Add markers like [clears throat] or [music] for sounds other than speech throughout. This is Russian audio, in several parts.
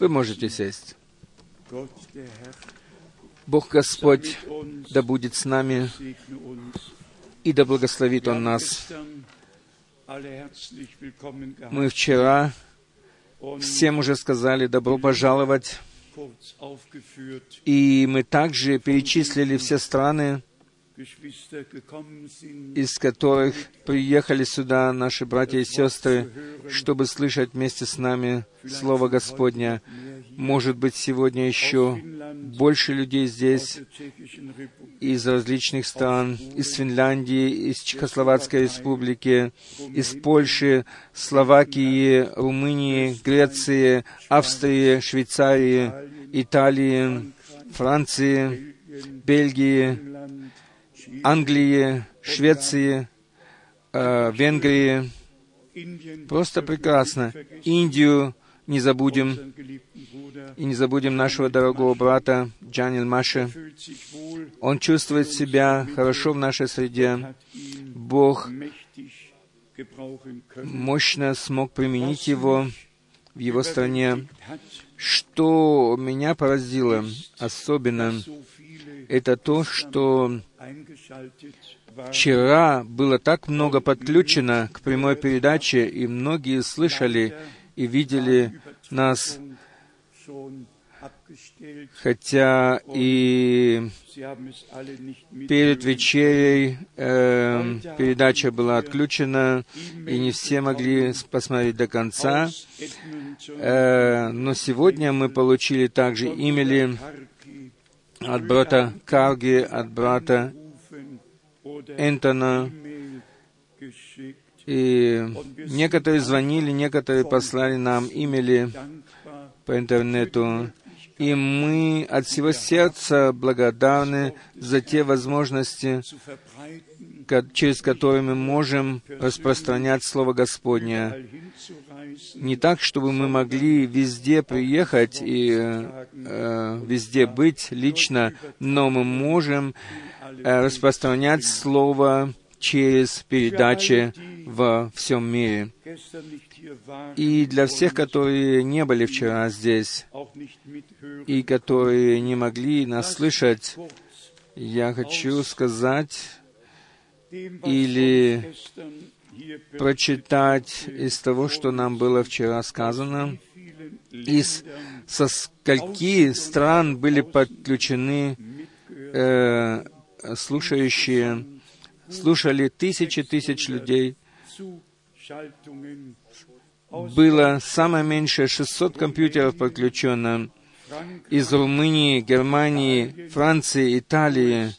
Вы можете сесть. Бог Господь да будет с нами, и да благословит Он нас. Мы вчера всем уже сказали добро пожаловать, и мы также перечислили все страны, из которых приехали сюда наши братья и сестры, чтобы слышать вместе с нами Слово Господня. Может быть, сегодня еще больше людей здесь из различных стран, из Финляндии, из Чехословацкой республики, из Польши, Словакии, Румынии, Греции, Австрии, Швейцарии, Италии, Франции, Бельгии, Англии, Швеции, э, Венгрии. Просто прекрасно. Индию не забудем. И не забудем нашего дорогого брата Джанил Маши. Он чувствует себя хорошо в нашей среде. Бог мощно смог применить его в его стране. Что меня поразило особенно, это то, что вчера было так много подключено к прямой передаче, и многие слышали и видели нас, хотя и перед вечерей э, передача была отключена, и не все могли посмотреть до конца. Э, но сегодня мы получили также имели от брата Карги, от брата Энтона, и некоторые звонили, некоторые послали нам имели по интернету. И мы от всего сердца благодарны за те возможности, через которые мы можем распространять Слово Господне. Не так, чтобы мы могли везде приехать и э, везде быть лично, но мы можем э, распространять Слово через передачи во всем мире. И для всех, которые не были вчера здесь и которые не могли нас слышать, я хочу сказать или прочитать из того, что нам было вчера сказано, из со скольки стран были подключены э, слушающие слушали тысячи тысяч людей. Было самое меньшее 600 компьютеров подключено из Румынии, Германии, Франции, Италии,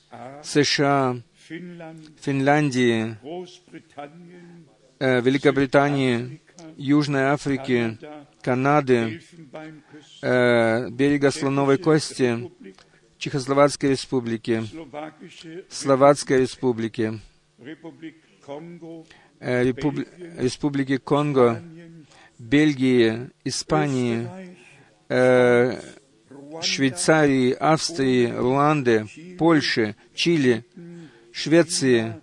США, Финляндии, э, Великобритании, Южной Африки, Канады, э, берега Слоновой Кости, Чехословацкой республики, Словацкой республики, э, Републи... Республики Конго, Бельгии, Испании, э, Швейцарии, Австрии, Руанды, Польши, Чили, Швеции,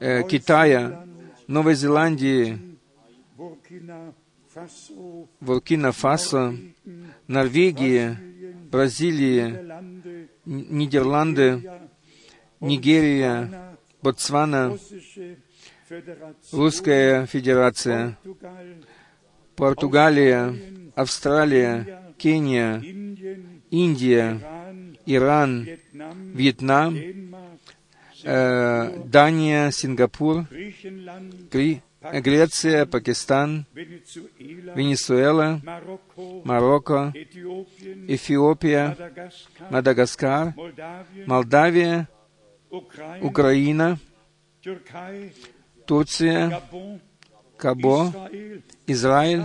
э, Китая, Новой Зеландии, Буркина-Фасо, Норвегии, Бразилии, Нидерланды, Нигерия, Ботсвана, Русская Федерация, Португалия, Австралия, Кения, Индия, Иран, Вьетнам, э, Дания, Сингапур, Гри, Греция, Пакистан, Венесуэла, Марокко, Эфиопия, Мадагаскар, Молдавия, Украина, Турция, Кабо, Израиль.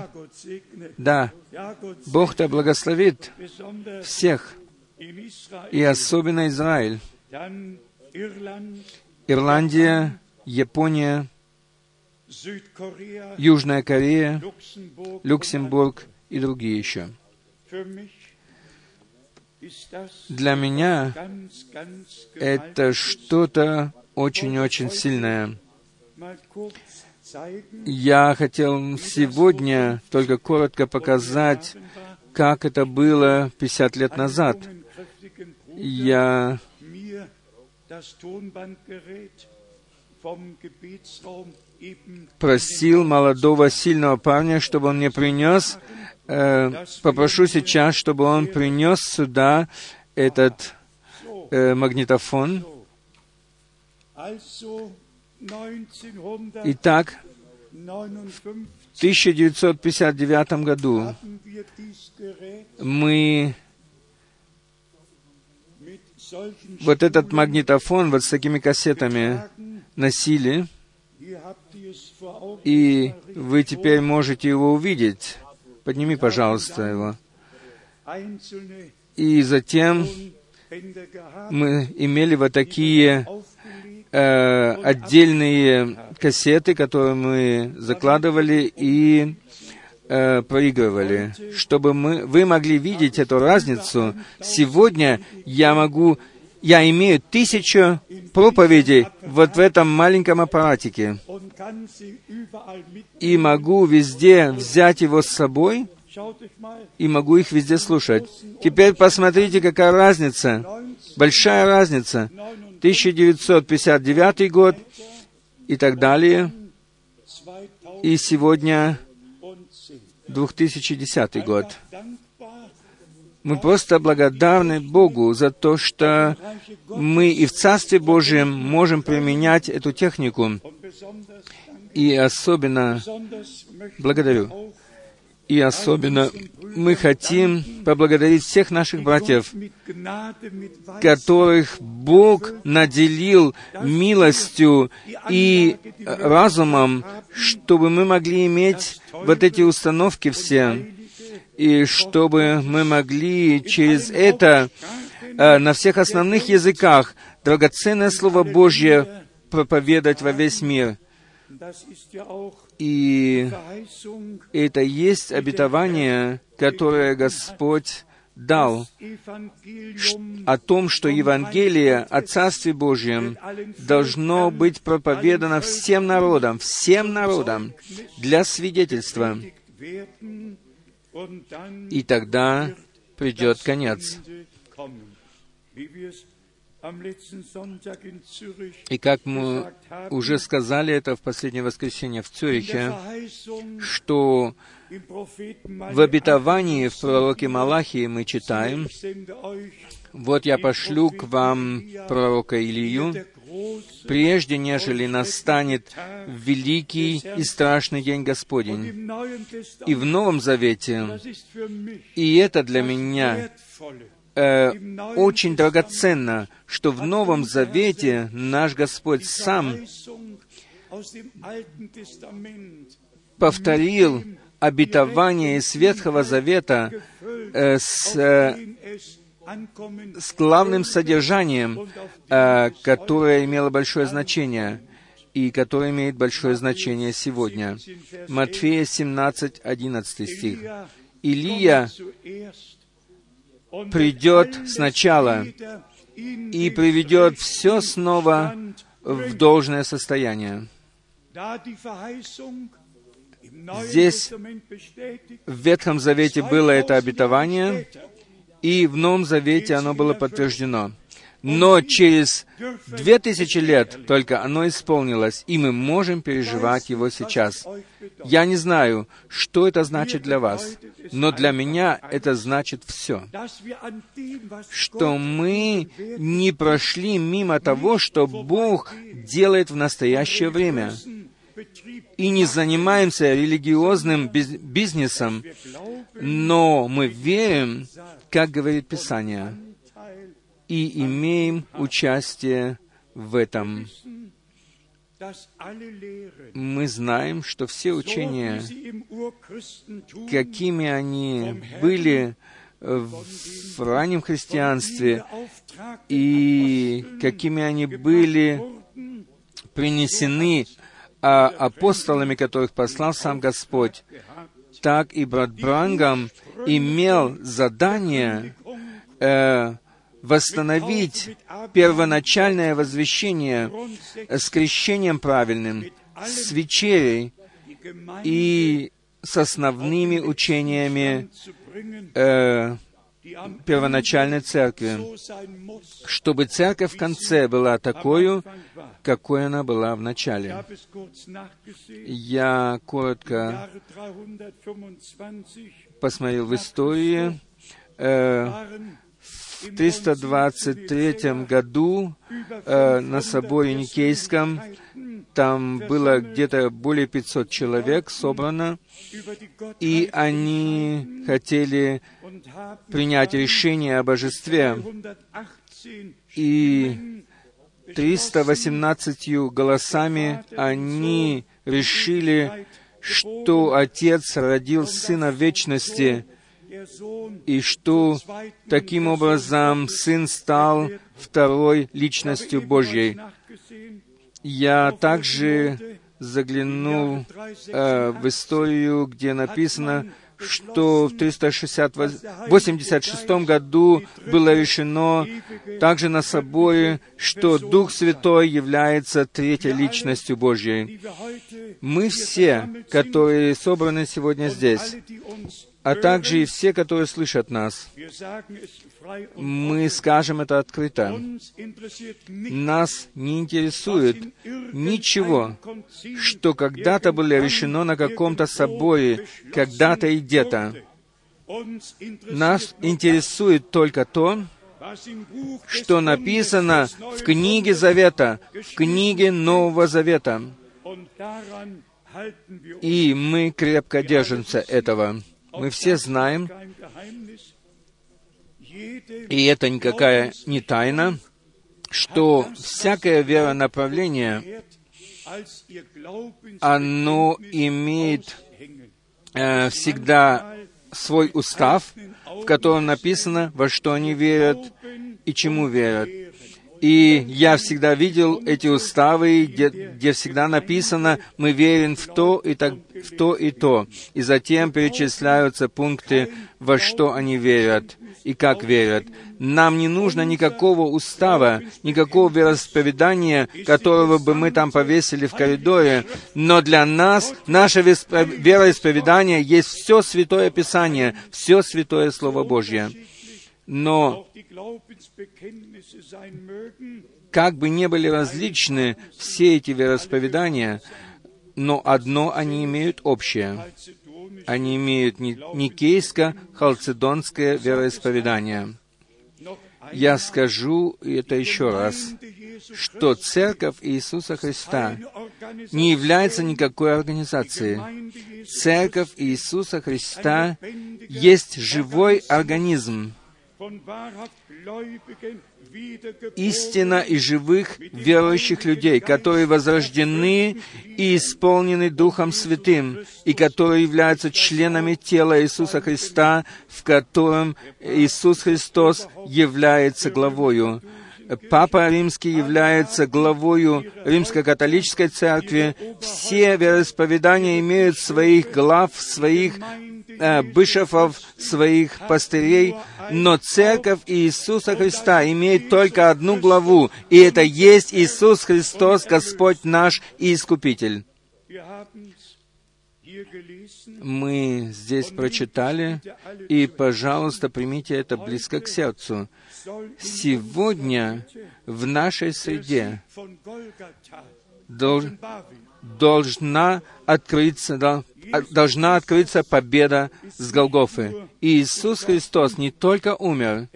Да, Бог то благословит всех, и особенно Израиль, Ирландия, Япония, Южная Корея, Люксембург и другие еще. Для меня это что-то очень-очень сильное. Я хотел сегодня только коротко показать, как это было 50 лет назад. Я просил молодого сильного парня, чтобы он мне принес, э, попрошу сейчас, чтобы он принес сюда этот э, магнитофон. Итак, в 1959 году мы вот этот магнитофон вот с такими кассетами носили, и вы теперь можете его увидеть. Подними, пожалуйста, его. И затем мы имели вот такие э, отдельные кассеты, которые мы закладывали и э, проигрывали, чтобы мы, вы могли видеть эту разницу. Сегодня я могу, я имею тысячу проповедей вот в этом маленьком аппаратике и могу везде взять его с собой и могу их везде слушать. Теперь посмотрите, какая разница, большая разница. 1959 год и так далее, и сегодня 2010 год. Мы просто благодарны Богу за то, что мы и в Царстве Божьем можем применять эту технику. И особенно благодарю и особенно мы хотим поблагодарить всех наших братьев, которых Бог наделил милостью и разумом, чтобы мы могли иметь вот эти установки все, и чтобы мы могли через это э, на всех основных языках драгоценное Слово Божье проповедовать во весь мир. И это есть обетование, которое Господь дал о том, что Евангелие о Царстве Божьем должно быть проповедано всем народам, всем народам для свидетельства. И тогда придет конец. И как мы уже сказали это в последнее воскресенье в Цюрихе, что в обетовании в пророке Малахии мы читаем, «Вот я пошлю к вам пророка Илию, прежде нежели настанет великий и страшный день Господень». И в Новом Завете, и это для меня э, очень драгоценно, что в Новом Завете наш Господь сам повторил обетование из Ветхого Завета э, с, э, с главным содержанием, э, которое имело большое значение и которое имеет большое значение сегодня. Матфея 17, 11 стих. Илия придет сначала и приведет все снова в должное состояние. Здесь в Ветхом Завете было это обетование, и в Новом Завете оно было подтверждено но через две тысячи лет только оно исполнилось, и мы можем переживать его сейчас. Я не знаю, что это значит для вас, но для меня это значит все, что мы не прошли мимо того, что Бог делает в настоящее время, и не занимаемся религиозным бизнесом, но мы верим, как говорит Писание, и имеем участие в этом. Мы знаем, что все учения, какими они были в раннем христианстве и какими они были принесены а апостолами, которых послал сам Господь, так и брат Брангам имел задание э, восстановить первоначальное возвещение с крещением правильным, с вечерей и с основными учениями э, первоначальной церкви, чтобы церковь в конце была такой, какой она была в начале. Я коротко посмотрел в истории. Э, в 323 году э, на соборе Никейском. Там было где-то более 500 человек собрано, и они хотели принять решение о божестве. И 318 голосами они решили, что Отец родил Сына Вечности, и что таким образом Сын стал второй личностью Божьей. Я также заглянул э, в историю, где написано, что в 386 году было решено также на соборе, что Дух Святой является третьей личностью Божьей. Мы все, которые собраны сегодня здесь, а также и все, которые слышат нас. Мы скажем это открыто. Нас не интересует ничего, что когда-то было решено на каком-то соборе, когда-то и где-то. Нас интересует только то, что написано в книге Завета, в книге Нового Завета. И мы крепко держимся этого. Мы все знаем, и это никакая не тайна, что всякое веронаправление, оно имеет э, всегда свой устав, в котором написано, во что они верят и чему верят. И я всегда видел эти уставы, где, где всегда написано, мы верим в то и, так, в то и то. И затем перечисляются пункты, во что они верят и как верят. Нам не нужно никакого устава, никакого вероисповедания, которого бы мы там повесили в коридоре, но для нас наше вероисповедание есть все Святое Писание, все Святое Слово Божье. Но как бы ни были различны все эти вероисповедания, но одно они имеют общее. Они имеют никейско-халцедонское вероисповедание. Я скажу это еще раз, что Церковь Иисуса Христа не является никакой организацией. Церковь Иисуса Христа есть живой организм, истина и живых верующих людей, которые возрождены и исполнены Духом Святым, и которые являются членами тела Иисуса Христа, в котором Иисус Христос является главою. Папа Римский является главою Римско-католической церкви. Все вероисповедания имеют своих глав, своих э, бышефов, своих пастырей, но церковь Иисуса Христа имеет только одну главу, и это есть Иисус Христос, Господь наш и Искупитель. Мы здесь прочитали, и, пожалуйста, примите это близко к сердцу. Сегодня в нашей среде должна открыться, должна открыться победа с Голгофы. И Иисус Христос не только умер,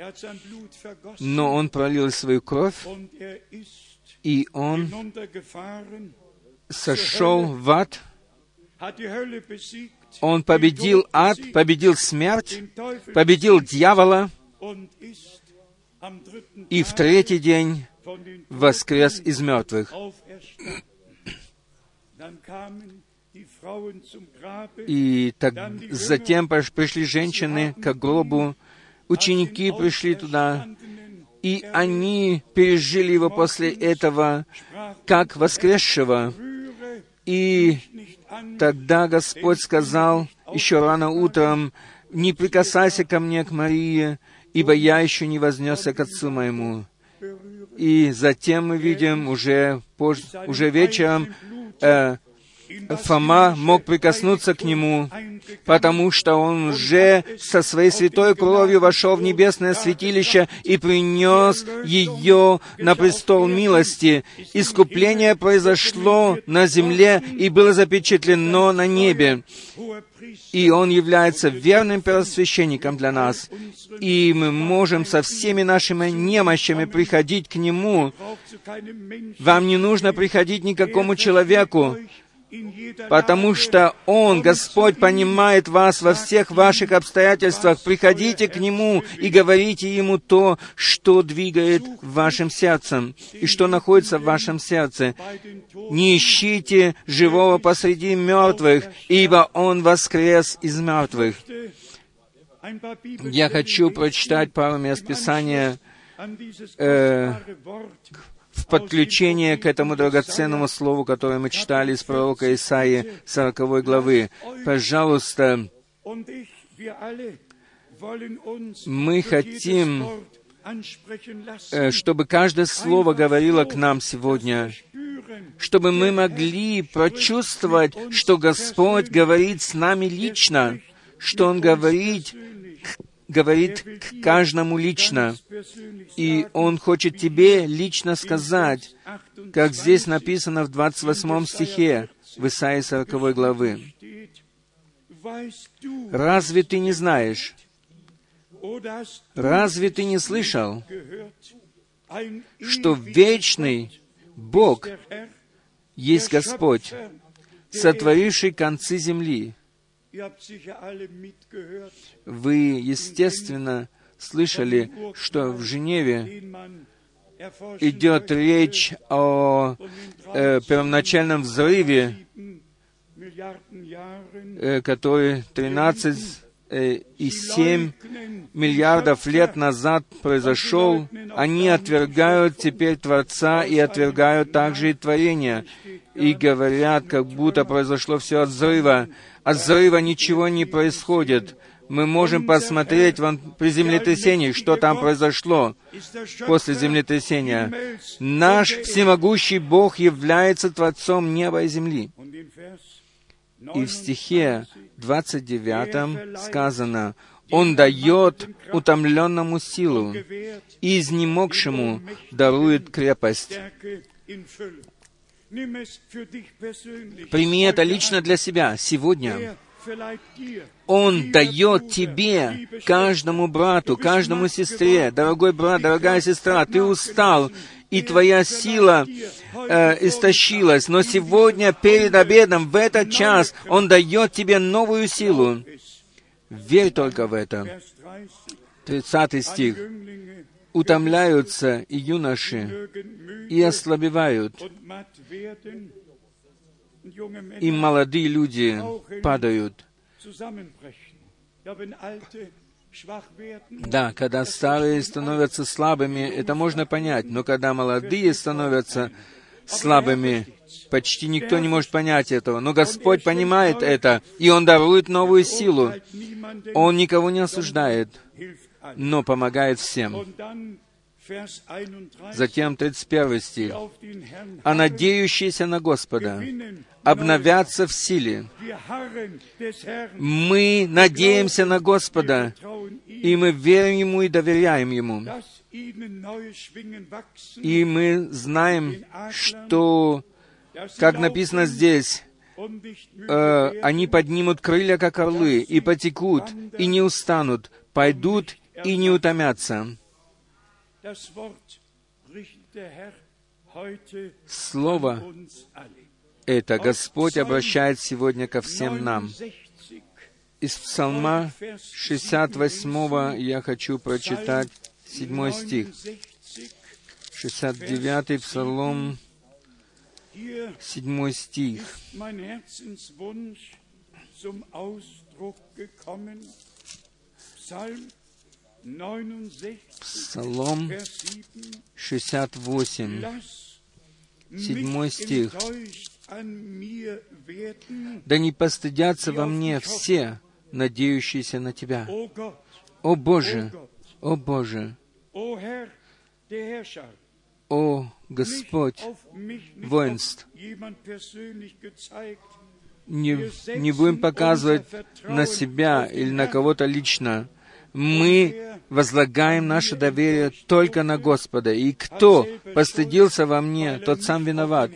но Он пролил свою кровь, и Он сошел в ад, Он победил ад, победил смерть, победил дьявола, и в третий день воскрес из мертвых. И так, затем пришли женщины к гробу, ученики пришли туда, и они пережили его после этого как воскресшего. И тогда Господь сказал еще рано утром, «Не прикасайся ко мне, к Марии, ибо я еще не вознесся к Отцу моему». И затем мы видим уже, позже, уже вечером, э, Фома мог прикоснуться к нему, потому что он уже со своей святой кровью вошел в небесное святилище и принес ее на престол милости. Искупление произошло на земле и было запечатлено на небе. И Он является верным первосвященником для нас. И мы можем со всеми нашими немощами приходить к Нему. Вам не нужно приходить никакому человеку, потому что Он, Господь, понимает вас во всех ваших обстоятельствах. Приходите к Нему и говорите Ему то, что двигает вашим сердцем и что находится в вашем сердце. Не ищите живого посреди мертвых, ибо Он воскрес из мертвых. Я хочу прочитать пару мест Писания э, в подключение к этому драгоценному слову, которое мы читали из пророка Исаии 40 главы. Пожалуйста, мы хотим, э, чтобы каждое слово говорило к нам сегодня, чтобы мы могли прочувствовать, что Господь говорит с нами лично, что Он говорит говорит к каждому лично, и Он хочет тебе лично сказать, как здесь написано в 28 стихе в Исаии 40 главы. «Разве ты не знаешь? Разве ты не слышал, что вечный Бог есть Господь, сотворивший концы земли, вы, естественно, слышали, что в Женеве идет речь о э, первоначальном взрыве, э, который 13 э, и 7 миллиардов лет назад произошел, они отвергают теперь Творца и отвергают также и творение, и говорят, как будто произошло все от взрыва от взрыва ничего не происходит. Мы можем посмотреть при землетрясении, что там произошло после землетрясения. Наш всемогущий Бог является Творцом неба и земли. И в стихе 29 сказано, Он дает утомленному силу, и изнемогшему дарует крепость. Прими это лично для себя сегодня. Он дает тебе, каждому брату, каждому сестре, дорогой брат, дорогая сестра, ты устал, и твоя сила э, истощилась, но сегодня перед обедом, в этот час, Он дает тебе новую силу. Верь только в это. 30 стих утомляются и юноши, и ослабевают, и молодые люди падают. Да, когда старые становятся слабыми, это можно понять, но когда молодые становятся слабыми, почти никто не может понять этого. Но Господь понимает это, и Он дарует новую силу. Он никого не осуждает но помогает всем. Затем 31 стих. «А надеющиеся на Господа обновятся в силе». Мы надеемся на Господа, и мы верим Ему и доверяем Ему. И мы знаем, что, как написано здесь, э, они поднимут крылья, как орлы, и потекут, и не устанут, пойдут и не утомятся. Слово это Господь обращает сегодня ко всем нам. Из Псалма 68 я хочу прочитать 7 стих. 69 Псалом, 7 стих. Псалом 68, седьмой стих. «Да не постыдятся во мне все, надеющиеся на Тебя. О Боже, о Боже, о Господь воинств, не, не будем показывать на себя или на кого-то лично. Мы возлагаем наше доверие только на Господа. И кто постыдился во мне, тот сам виноват,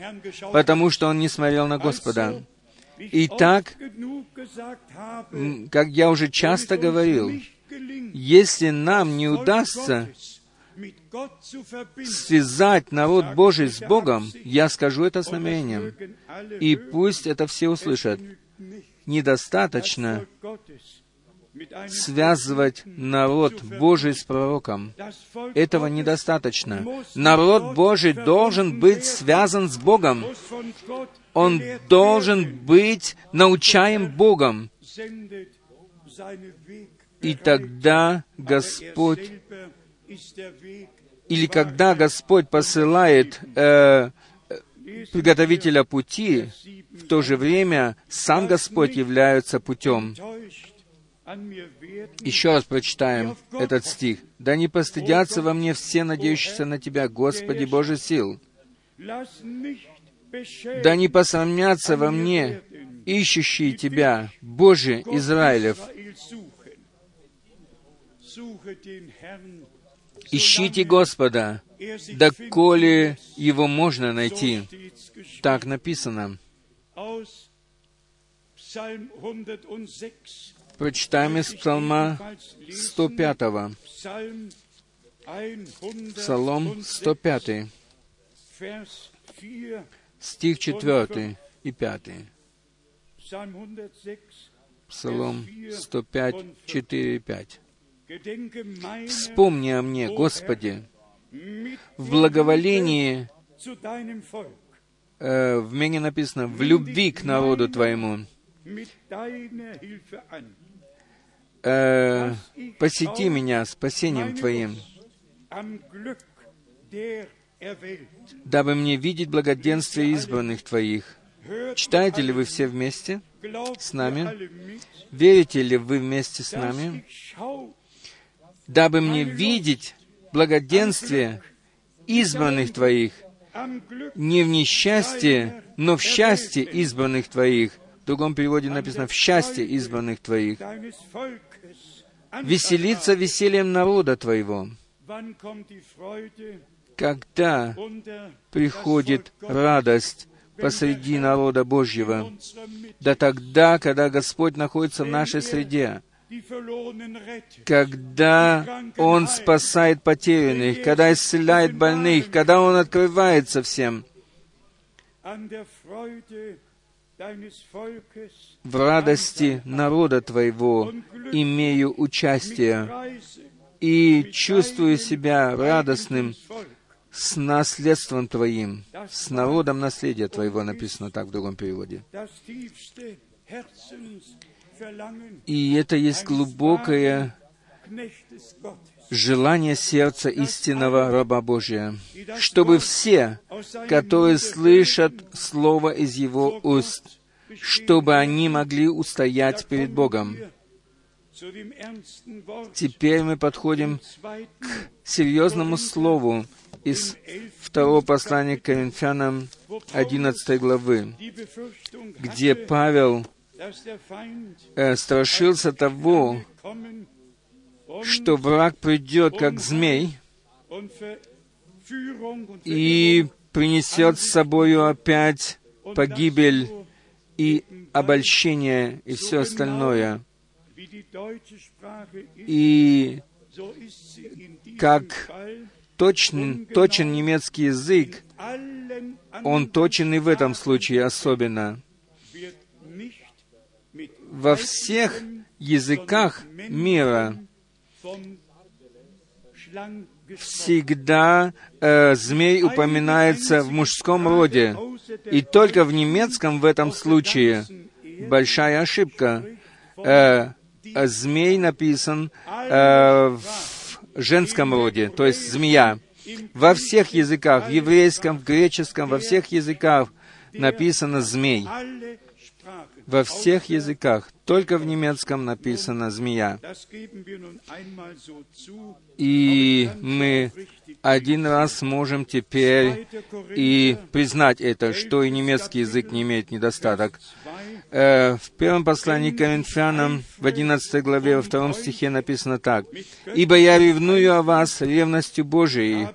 потому что он не смотрел на Господа. Итак, как я уже часто говорил, если нам не удастся связать народ Божий с Богом, я скажу это с намерением, и пусть это все услышат. Недостаточно связывать народ Божий с пророком. Этого недостаточно. Народ Божий должен быть связан с Богом. Он должен быть научаем Богом. И тогда Господь, или когда Господь посылает э, приготовителя пути, в то же время сам Господь является путем. Еще раз прочитаем этот стих. «Да не постыдятся во мне все надеющиеся на Тебя, Господи Боже сил. Да не посрамятся во мне ищущие Тебя, Боже Израилев. Ищите Господа, доколе Его можно найти». Так написано. Прочитаем из Псалма 105. Псалом 105. Стих 4 и 5. Псалом 105, 4 и 5. «Вспомни о мне, Господи, в благоволении, э, в мне написано, в любви к народу Твоему, э, посети меня спасением Твоим, дабы мне видеть благоденствие избранных Твоих. Читаете ли вы все вместе с нами? Верите ли вы вместе с нами? Дабы мне видеть благоденствие избранных Твоих, не в несчастье, но в счастье избранных Твоих. В другом переводе написано «в счастье избранных Твоих» веселиться весельем народа Твоего. Когда приходит радость посреди народа Божьего? Да тогда, когда Господь находится в нашей среде, когда Он спасает потерянных, когда исцеляет больных, когда Он открывается всем в радости народа Твоего имею участие и чувствую себя радостным с наследством Твоим, с народом наследия Твоего, написано так в другом переводе. И это есть глубокое желание сердца истинного раба Божия, чтобы все, которые слышат Слово из Его уст, чтобы они могли устоять перед Богом. Теперь мы подходим к серьезному слову из второго послания к Коринфянам 11 главы, где Павел э, страшился того, что враг придет как змей и принесет с собою опять погибель и обольщение и все остальное. И как точен, точен немецкий язык, он точен и в этом случае особенно. Во всех языках мира всегда э, змей упоминается в мужском роде. И только в немецком в этом случае большая ошибка. Э, змей написан э, в женском роде, то есть змея. Во всех языках, в еврейском, в греческом, во всех языках написано «змей». Во всех языках, только в немецком написано «змея». И мы один раз можем теперь и признать это, что и немецкий язык не имеет недостаток. Э, в первом послании к Коринфянам, в 11 главе, во втором стихе написано так. «Ибо я ревную о вас ревностью Божией,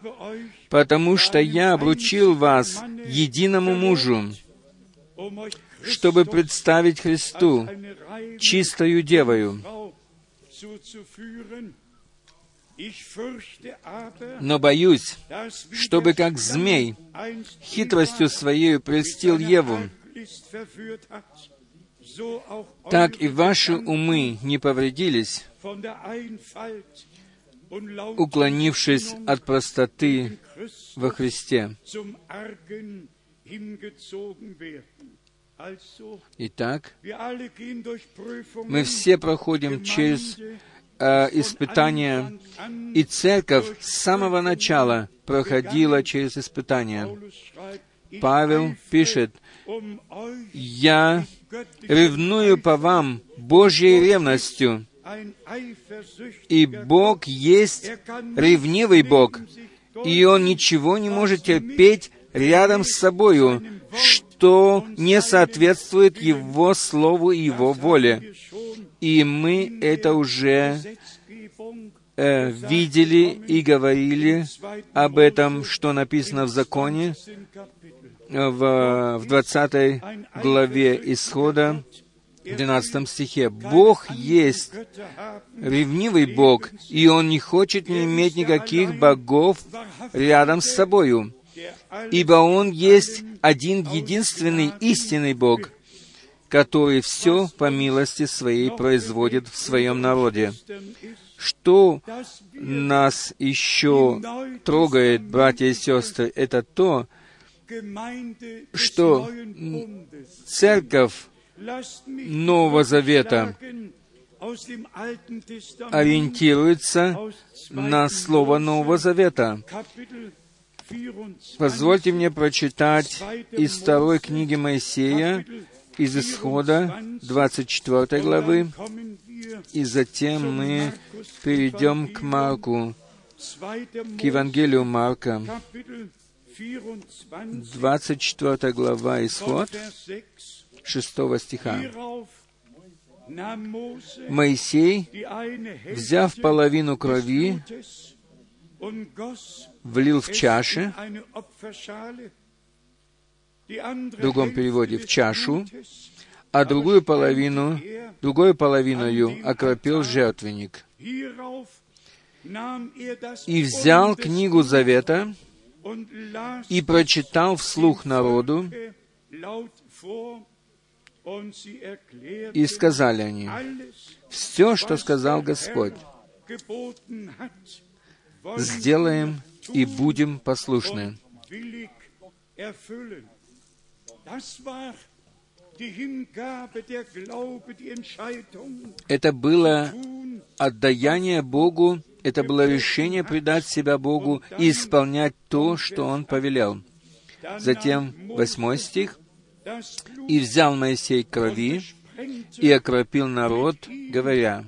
потому что я обручил вас единому мужу, чтобы представить Христу чистою девою. Но боюсь, чтобы как змей хитростью своей прельстил Еву, так и ваши умы не повредились, уклонившись от простоты во Христе. Итак, мы все проходим через э, испытания, и церковь с самого начала проходила через испытания. Павел пишет, «Я ревную по вам Божьей ревностью, и Бог есть ревнивый Бог, и Он ничего не может терпеть рядом с собою, что не соответствует Его Слову и Его воле. И мы это уже э, видели и говорили об этом, что написано в законе, в, в 20 главе Исхода, в 12 стихе. «Бог есть ревнивый Бог, и Он не хочет не иметь никаких богов рядом с собою, ибо Он есть один единственный истинный Бог, который все по милости Своей производит в Своем народе. Что нас еще трогает, братья и сестры, это то, что церковь Нового Завета ориентируется на Слово Нового Завета. Позвольте мне прочитать из второй книги Моисея, из Исхода 24 главы, и затем мы перейдем к Марку, к Евангелию Марка, 24 глава Исход, 6 стиха. Моисей, взяв половину крови, влил в чаши, в другом переводе в чашу, а другую половину, другой половиною окропил жертвенник. И взял книгу Завета и прочитал вслух народу, и сказали они, «Все, что сказал Господь, сделаем и будем послушны». Это было отдаяние Богу, это было решение предать себя Богу и исполнять то, что Он повелел. Затем, восьмой стих. «И взял Моисей крови и окропил народ, говоря,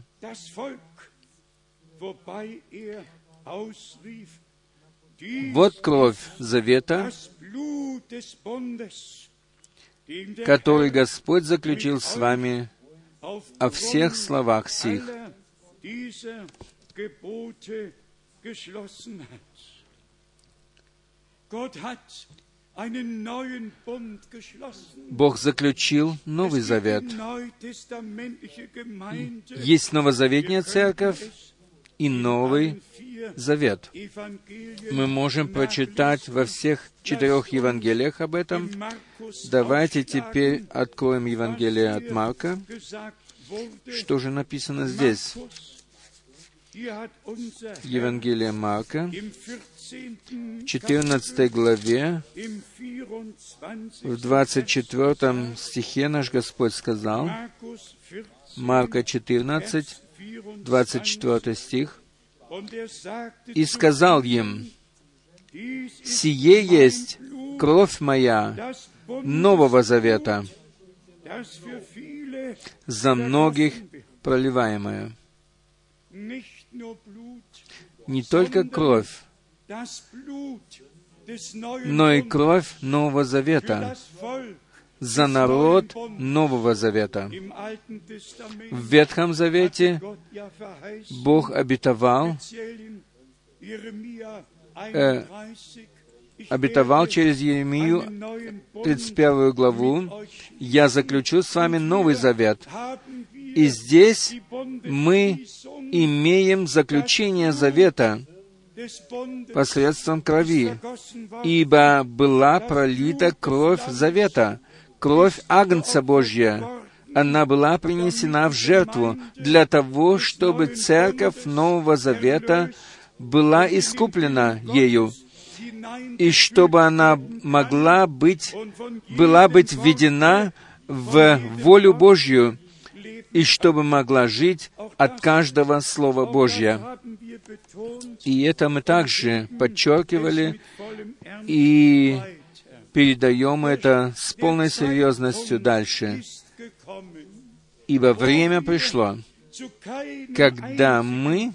«Вот кровь завета, который Господь заключил с вами о всех словах сих. Бог заключил Новый Завет. Есть новозаветная церковь, и Новый Завет. Мы можем прочитать во всех четырех Евангелиях об этом. Давайте теперь откроем Евангелие от Марка. Что же написано здесь? Евангелие Марка, в 14 главе, в 24 стихе наш Господь сказал, Марка 14, 24 стих, «И сказал им, «Сие есть кровь моя, Нового Завета, за многих проливаемое. Не только кровь, но и кровь Нового Завета за народ Нового Завета. В Ветхом Завете Бог обетовал, э, обетовал через Еремию 31 главу, «Я заключу с вами Новый Завет». И здесь мы имеем заключение завета посредством крови, ибо была пролита кровь завета, кровь Агнца Божья. Она была принесена в жертву для того, чтобы церковь Нового Завета была искуплена ею, и чтобы она могла быть, была быть введена в волю Божью, и чтобы могла жить от каждого Слова Божья. И это мы также подчеркивали и передаем это с полной серьезностью дальше. Ибо время пришло, когда мы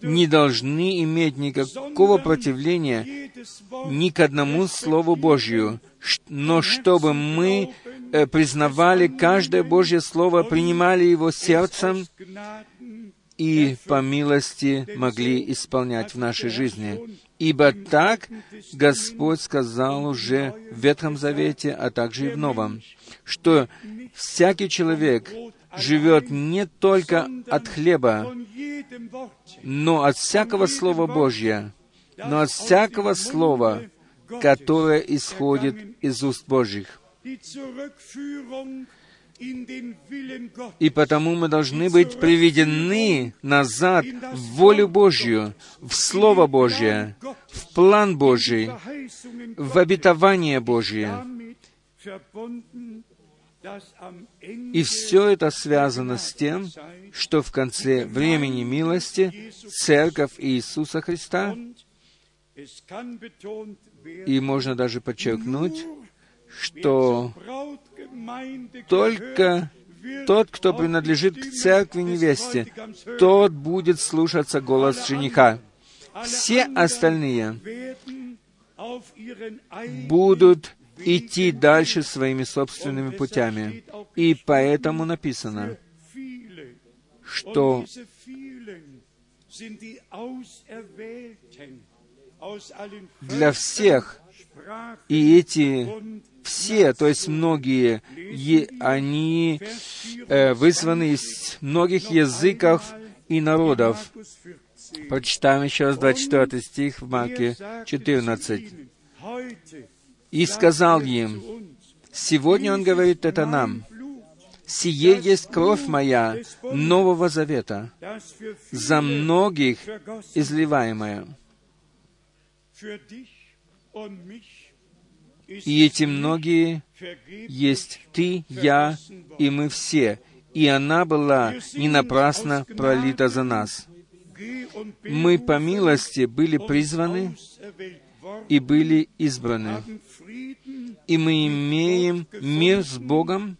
не должны иметь никакого противления ни к одному Слову Божью, но чтобы мы э, признавали каждое Божье Слово, принимали его сердцем и по милости могли исполнять в нашей жизни. Ибо так Господь сказал уже в Ветхом Завете, а также и в Новом, что всякий человек живет не только от хлеба, но от всякого Слова Божьего, но от всякого Слова, которое исходит из уст Божьих. И потому мы должны быть приведены назад в волю Божью, в Слово Божье, в план Божий, в обетование Божье. И все это связано с тем, что в конце времени милости Церковь Иисуса Христа, и можно даже подчеркнуть, что только тот, кто принадлежит к церкви невесте, тот будет слушаться голос жениха. Все остальные будут идти дальше своими собственными путями. И поэтому написано, что для всех и эти все, то есть многие, они э, вызваны из многих языков и народов. Прочитаем еще раз 24 стих в Марке 14. «И сказал им, сегодня он говорит это нам, «Сие есть кровь моя Нового Завета, за многих изливаемая». И эти многие есть ты, я и мы все, и она была не напрасно пролита за нас. Мы по милости были призваны и были избраны. И мы имеем мир с Богом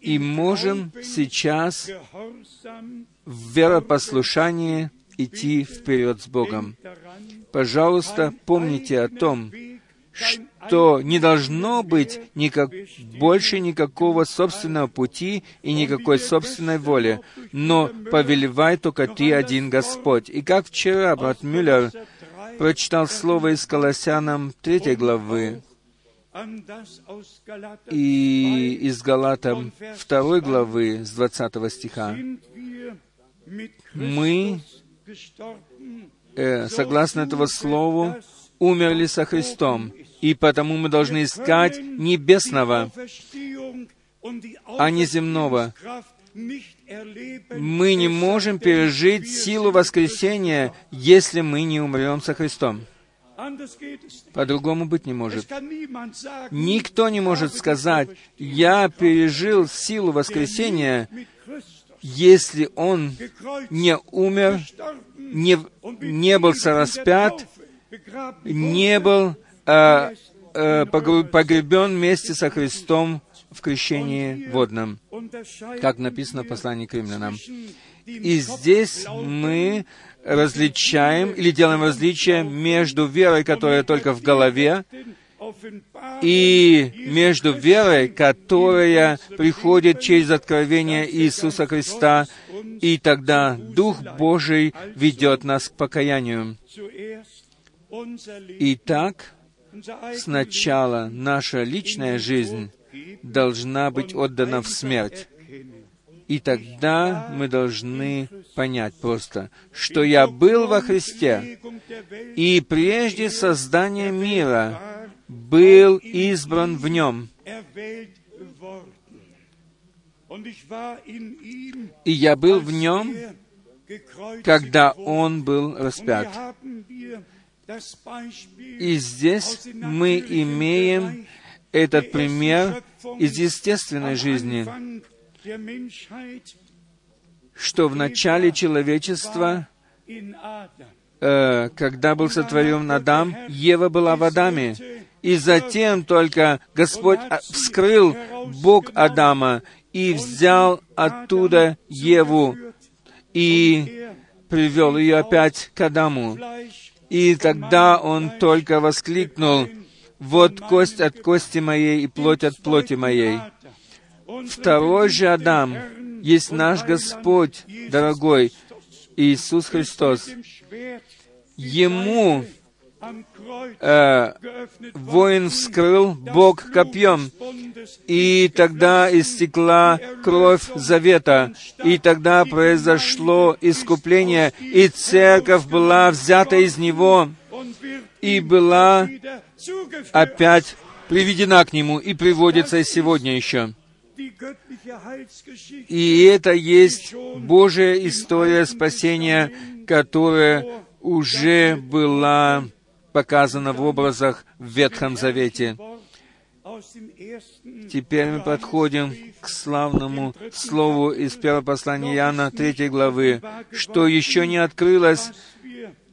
и можем сейчас в веропослушании идти вперед с Богом. Пожалуйста, помните о том, что не должно быть никак, больше никакого собственного пути и никакой собственной воли, но повелевай только Ты один Господь. И как вчера брат Мюллер прочитал слово из Колоссянам 3 главы, и из Галатам 2 главы с 20 стиха, мы э, согласно этого слову, умерли со Христом, и потому мы должны искать небесного, а не земного. Мы не можем пережить силу воскресения, если мы не умрем со Христом. По-другому быть не может. Никто не может сказать, «Я пережил силу воскресения», если он не умер, не, не был распят не был а, а, погребен вместе со Христом в крещении водном, как написано в послании к римлянам. И здесь мы различаем или делаем различие между верой, которая только в голове, и между верой, которая приходит через откровение Иисуса Христа, и тогда Дух Божий ведет нас к покаянию. Итак, сначала наша личная жизнь должна быть отдана в смерть. И тогда мы должны понять просто, что я был во Христе, и прежде создания мира был избран в нем. И я был в нем, когда он был распят. И здесь мы имеем этот пример из естественной жизни, что в начале человечества, э, когда был сотворен Адам, Ева была в Адаме, и затем только Господь вскрыл Бог Адама и взял оттуда Еву и привел ее опять к Адаму. И тогда он только воскликнул, «Вот кость от кости моей и плоть от плоти моей». Второй же Адам есть наш Господь, дорогой Иисус Христос. Ему э, воин вскрыл Бог копьем, и тогда истекла кровь завета, и тогда произошло искупление, и церковь была взята из него, и была опять приведена к нему, и приводится сегодня еще. И это есть Божья история спасения, которая уже была показано в образах в Ветхом Завете. Теперь мы подходим к славному слову из первого послания Иоанна 3 главы, что еще не открылось,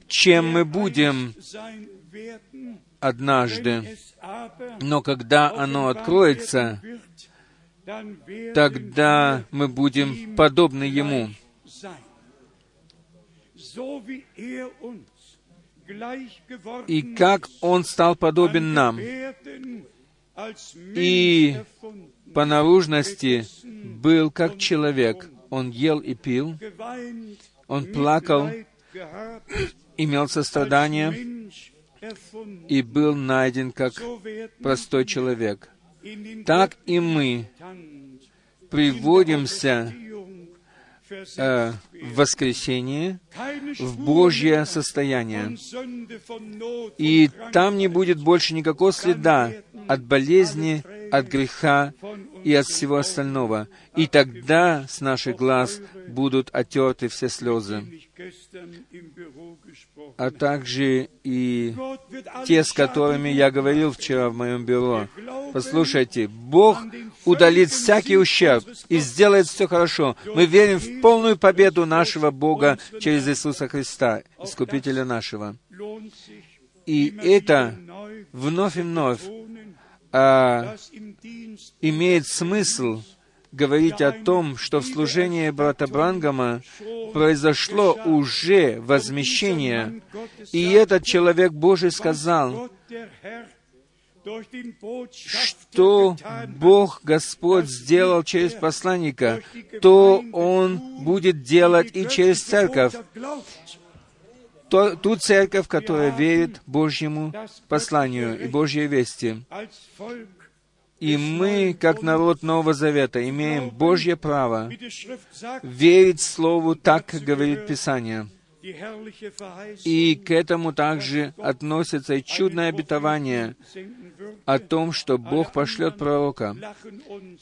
чем мы будем однажды. Но когда оно откроется, тогда мы будем подобны Ему. И как Он стал подобен нам. И по наружности был как человек. Он ел и пил, он плакал, имел сострадание и был найден как простой человек. Так и мы приводимся э, в воскресение, в Божье состояние. И там не будет больше никакого следа от болезни, от греха и от всего остального. И тогда с наших глаз будут отерты все слезы, а также и те, с которыми я говорил вчера в моем бюро. Послушайте, Бог удалит всякий ущерб и сделает все хорошо. Мы верим в полную победу нашего Бога через Иисуса Христа, Искупителя нашего. И это вновь и вновь а, имеет смысл говорить о том, что в служении брата Брангама произошло уже возмещение, и этот человек Божий сказал, что Бог Господь сделал через посланника, то Он будет делать и через церковь то, ту церковь, которая верит Божьему посланию и Божьей вести. И мы, как народ Нового Завета, имеем Божье право верить Слову так, как говорит Писание. И к этому также относится и чудное обетование о том, что Бог пошлет пророка.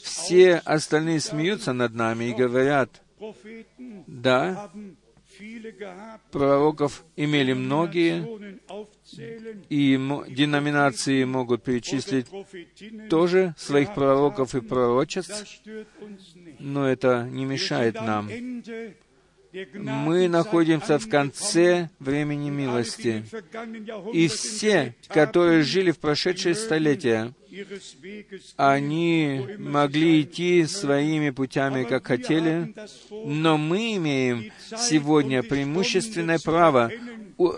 Все остальные смеются над нами и говорят, да, Пророков имели многие, и деноминации могут перечислить тоже своих пророков и пророчеств, но это не мешает нам. Мы находимся в конце времени милости. И все, которые жили в прошедшие столетия, они могли идти своими путями, как хотели, но мы имеем сегодня преимущественное право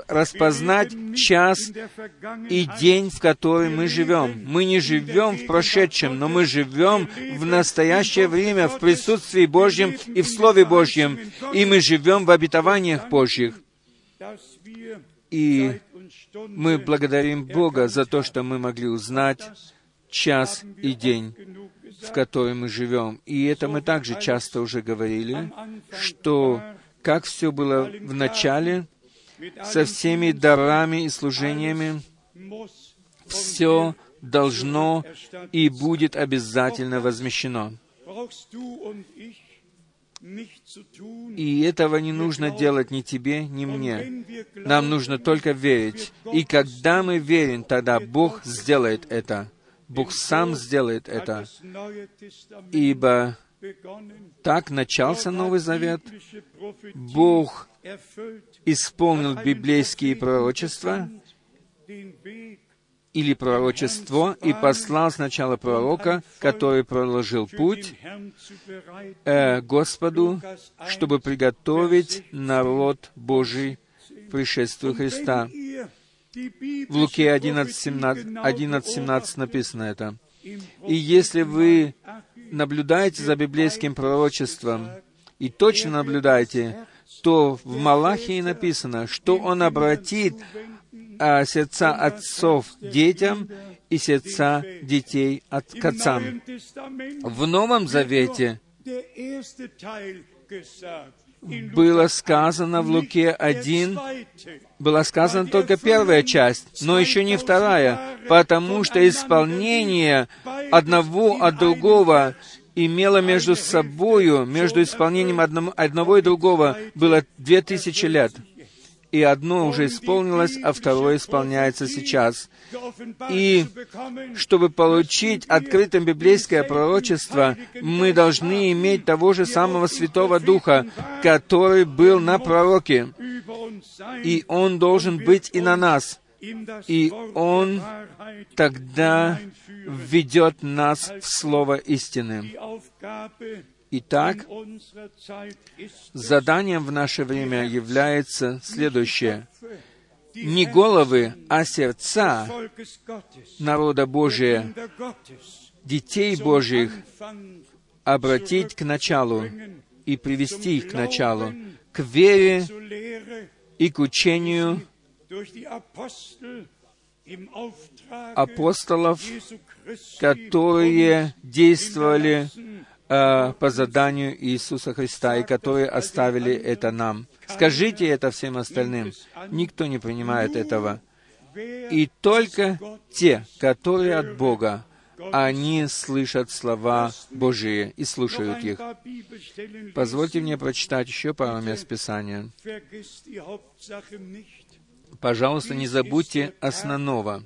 распознать час и день, в который мы живем. Мы не живем в прошедшем, но мы живем в настоящее время, в присутствии Божьем и в Слове Божьем, и мы живем в обетованиях Божьих. И мы благодарим Бога за то, что мы могли узнать час и день, в который мы живем. И это мы также часто уже говорили, что как все было в начале, со всеми дарами и служениями, все должно и будет обязательно возмещено. И этого не нужно делать ни тебе, ни мне. Нам нужно только верить. И когда мы верим, тогда Бог сделает это. Бог сам сделает это. Ибо так начался Новый Завет. Бог исполнил библейские пророчества или пророчество и послал сначала пророка, который проложил путь э, Господу, чтобы приготовить народ Божий к пришествию Христа. В Луке 11.17 написано это. И если вы наблюдаете за библейским пророчеством и точно наблюдаете, то в Малахии написано, что Он обратит а, сердца отцов детям и сердца детей от, к отцам. В Новом Завете было сказано в Луке 1, была сказана только первая часть, но еще не вторая, потому что исполнение одного от другого имело между собою, между исполнением одного, и другого, было две тысячи лет. И одно уже исполнилось, а второе исполняется сейчас. И чтобы получить открытым библейское пророчество, мы должны иметь того же самого Святого Духа, который был на пророке. И Он должен быть и на нас и Он тогда введет нас в Слово истины. Итак, заданием в наше время является следующее. Не головы, а сердца народа Божия, детей Божьих, обратить к началу и привести их к началу, к вере и к учению апостолов, которые действовали э, по заданию Иисуса Христа и которые оставили это нам. Скажите это всем остальным. Никто не принимает этого. И только те, которые от Бога, они слышат слова Божии и слушают их. Позвольте мне прочитать еще пару мест Писания. Пожалуйста, не забудьте основного,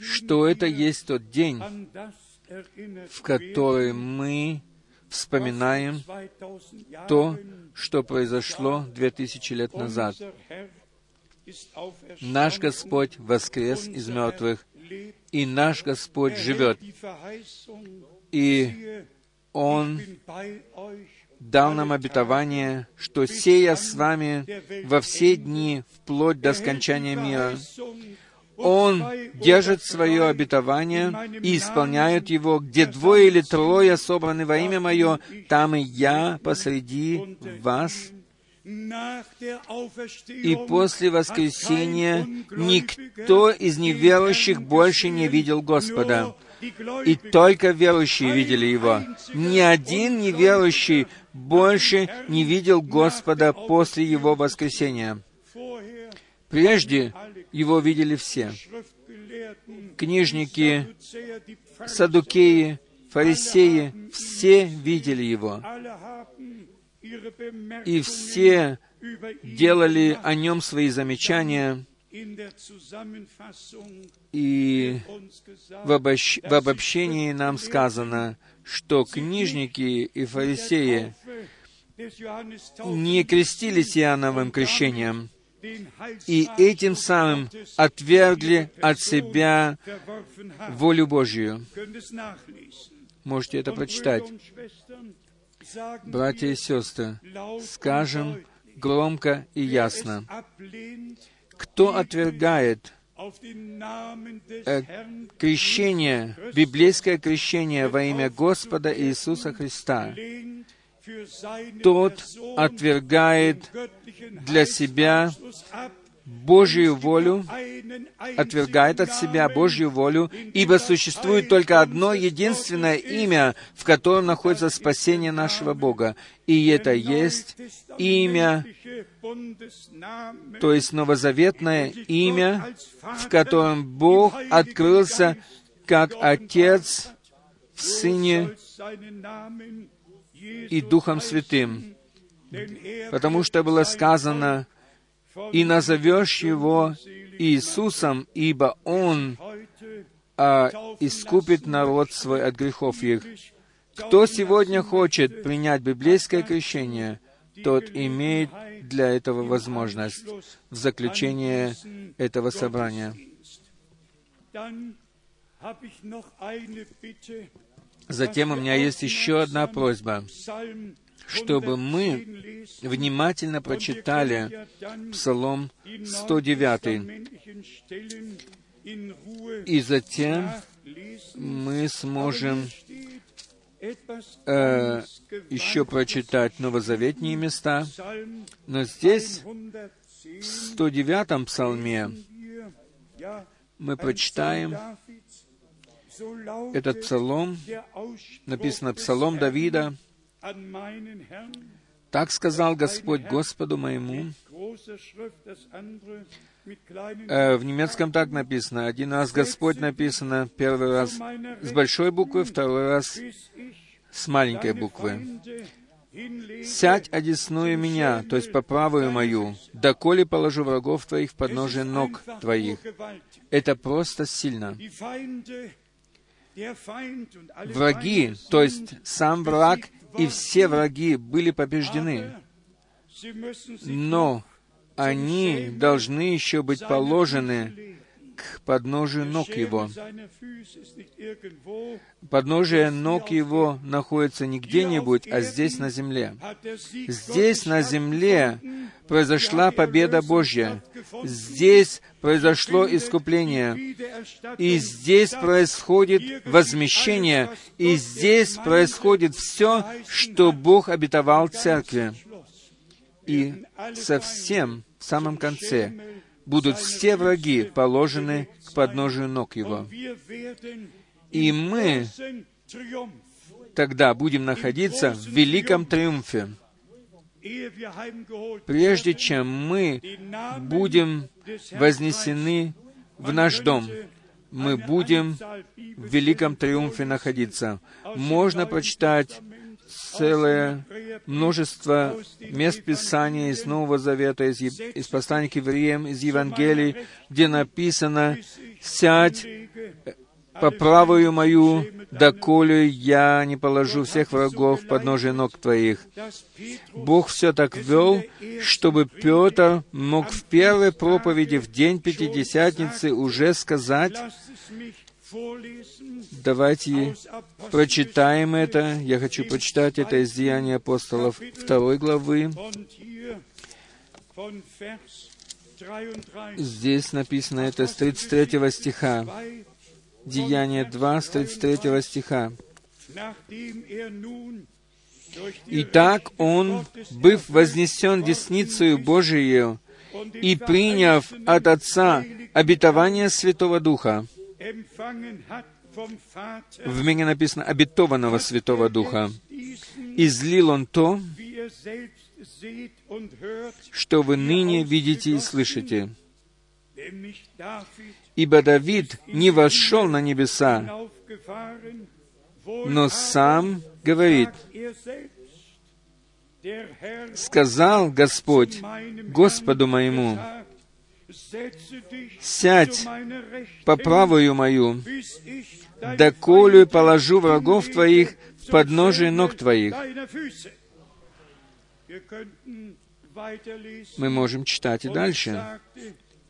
что это есть тот день, в который мы вспоминаем то, что произошло две тысячи лет назад. Наш Господь воскрес из мертвых, и наш Господь живет. И Он дал нам обетование, что сея с вами во все дни, вплоть до скончания мира, он держит свое обетование и исполняет его, где двое или трое собраны во имя Мое, там и я посреди вас. И после воскресения никто из неверующих больше не видел Господа. И только верующие видели Его. Ни один неверующий больше не видел Господа после Его воскресения. Прежде Его видели все. Книжники, садукеи, фарисеи, все видели Его. И все делали о Нем свои замечания, и в, обощ... в обобщении нам сказано, что книжники и фарисеи не крестились Иоанновым крещением, и этим самым отвергли от себя волю Божью. Можете это прочитать. Братья и сестры, скажем громко и ясно, кто отвергает э, крещение, библейское крещение во имя Господа Иисуса Христа, тот отвергает для себя Божью волю, отвергает от себя Божью волю, ибо существует только одно единственное имя, в котором находится спасение нашего Бога, и это есть имя, то есть новозаветное имя, в котором Бог открылся как Отец в Сыне и Духом Святым, потому что было сказано, «И назовешь его Иисусом, ибо Он а, искупит народ свой от грехов их». Кто сегодня хочет принять библейское крещение, тот имеет для этого возможность в заключение этого собрания. Затем у меня есть еще одна просьба, чтобы мы внимательно прочитали Псалом 109, и затем мы сможем э, еще прочитать новозаветные места, но здесь, в 109-м псалме, мы прочитаем этот псалом, написано «Псалом Давида», «Так сказал Господь Господу моему». Э, в немецком так написано. Один раз Господь написано, первый раз с большой буквы, второй раз с маленькой буквы. «Сядь, одесную меня, то есть по правую мою, доколе положу врагов твоих в подножие ног твоих». Это просто сильно враги, то есть сам враг и все враги были побеждены. Но они должны еще быть положены к подножию ног его. Подножие ног его находится не где-нибудь, а здесь на земле. Здесь на земле произошла победа Божья. Здесь произошло искупление. И здесь происходит возмещение. И здесь происходит все, что Бог обетовал церкви. И совсем в самом конце будут все враги положены к подножию ног Его. И мы тогда будем находиться в великом триумфе. Прежде чем мы будем вознесены в наш дом, мы будем в великом триумфе находиться. Можно прочитать целое множество мест Писания из Нового Завета, из, из послания к евреям, из Евангелий, где написано «Сядь по правую мою, доколе я не положу всех врагов под ножи ног твоих». Бог все так вел, чтобы Петр мог в первой проповеди в день Пятидесятницы уже сказать Давайте прочитаем это. Я хочу прочитать это из Деяния апостолов второй главы. Здесь написано это с 33 стиха. Деяние 2 с 33 стиха. Итак, он, быв вознесен десницею Божией и приняв от Отца обетование Святого Духа, в меня написано «обетованного Святого Духа». «Излил Он то, что вы ныне видите и слышите». Ибо Давид не вошел на небеса, но сам говорит, «Сказал Господь Господу моему, «Сядь по правую мою, доколе положу врагов твоих в подножие ног твоих». Мы можем читать и дальше.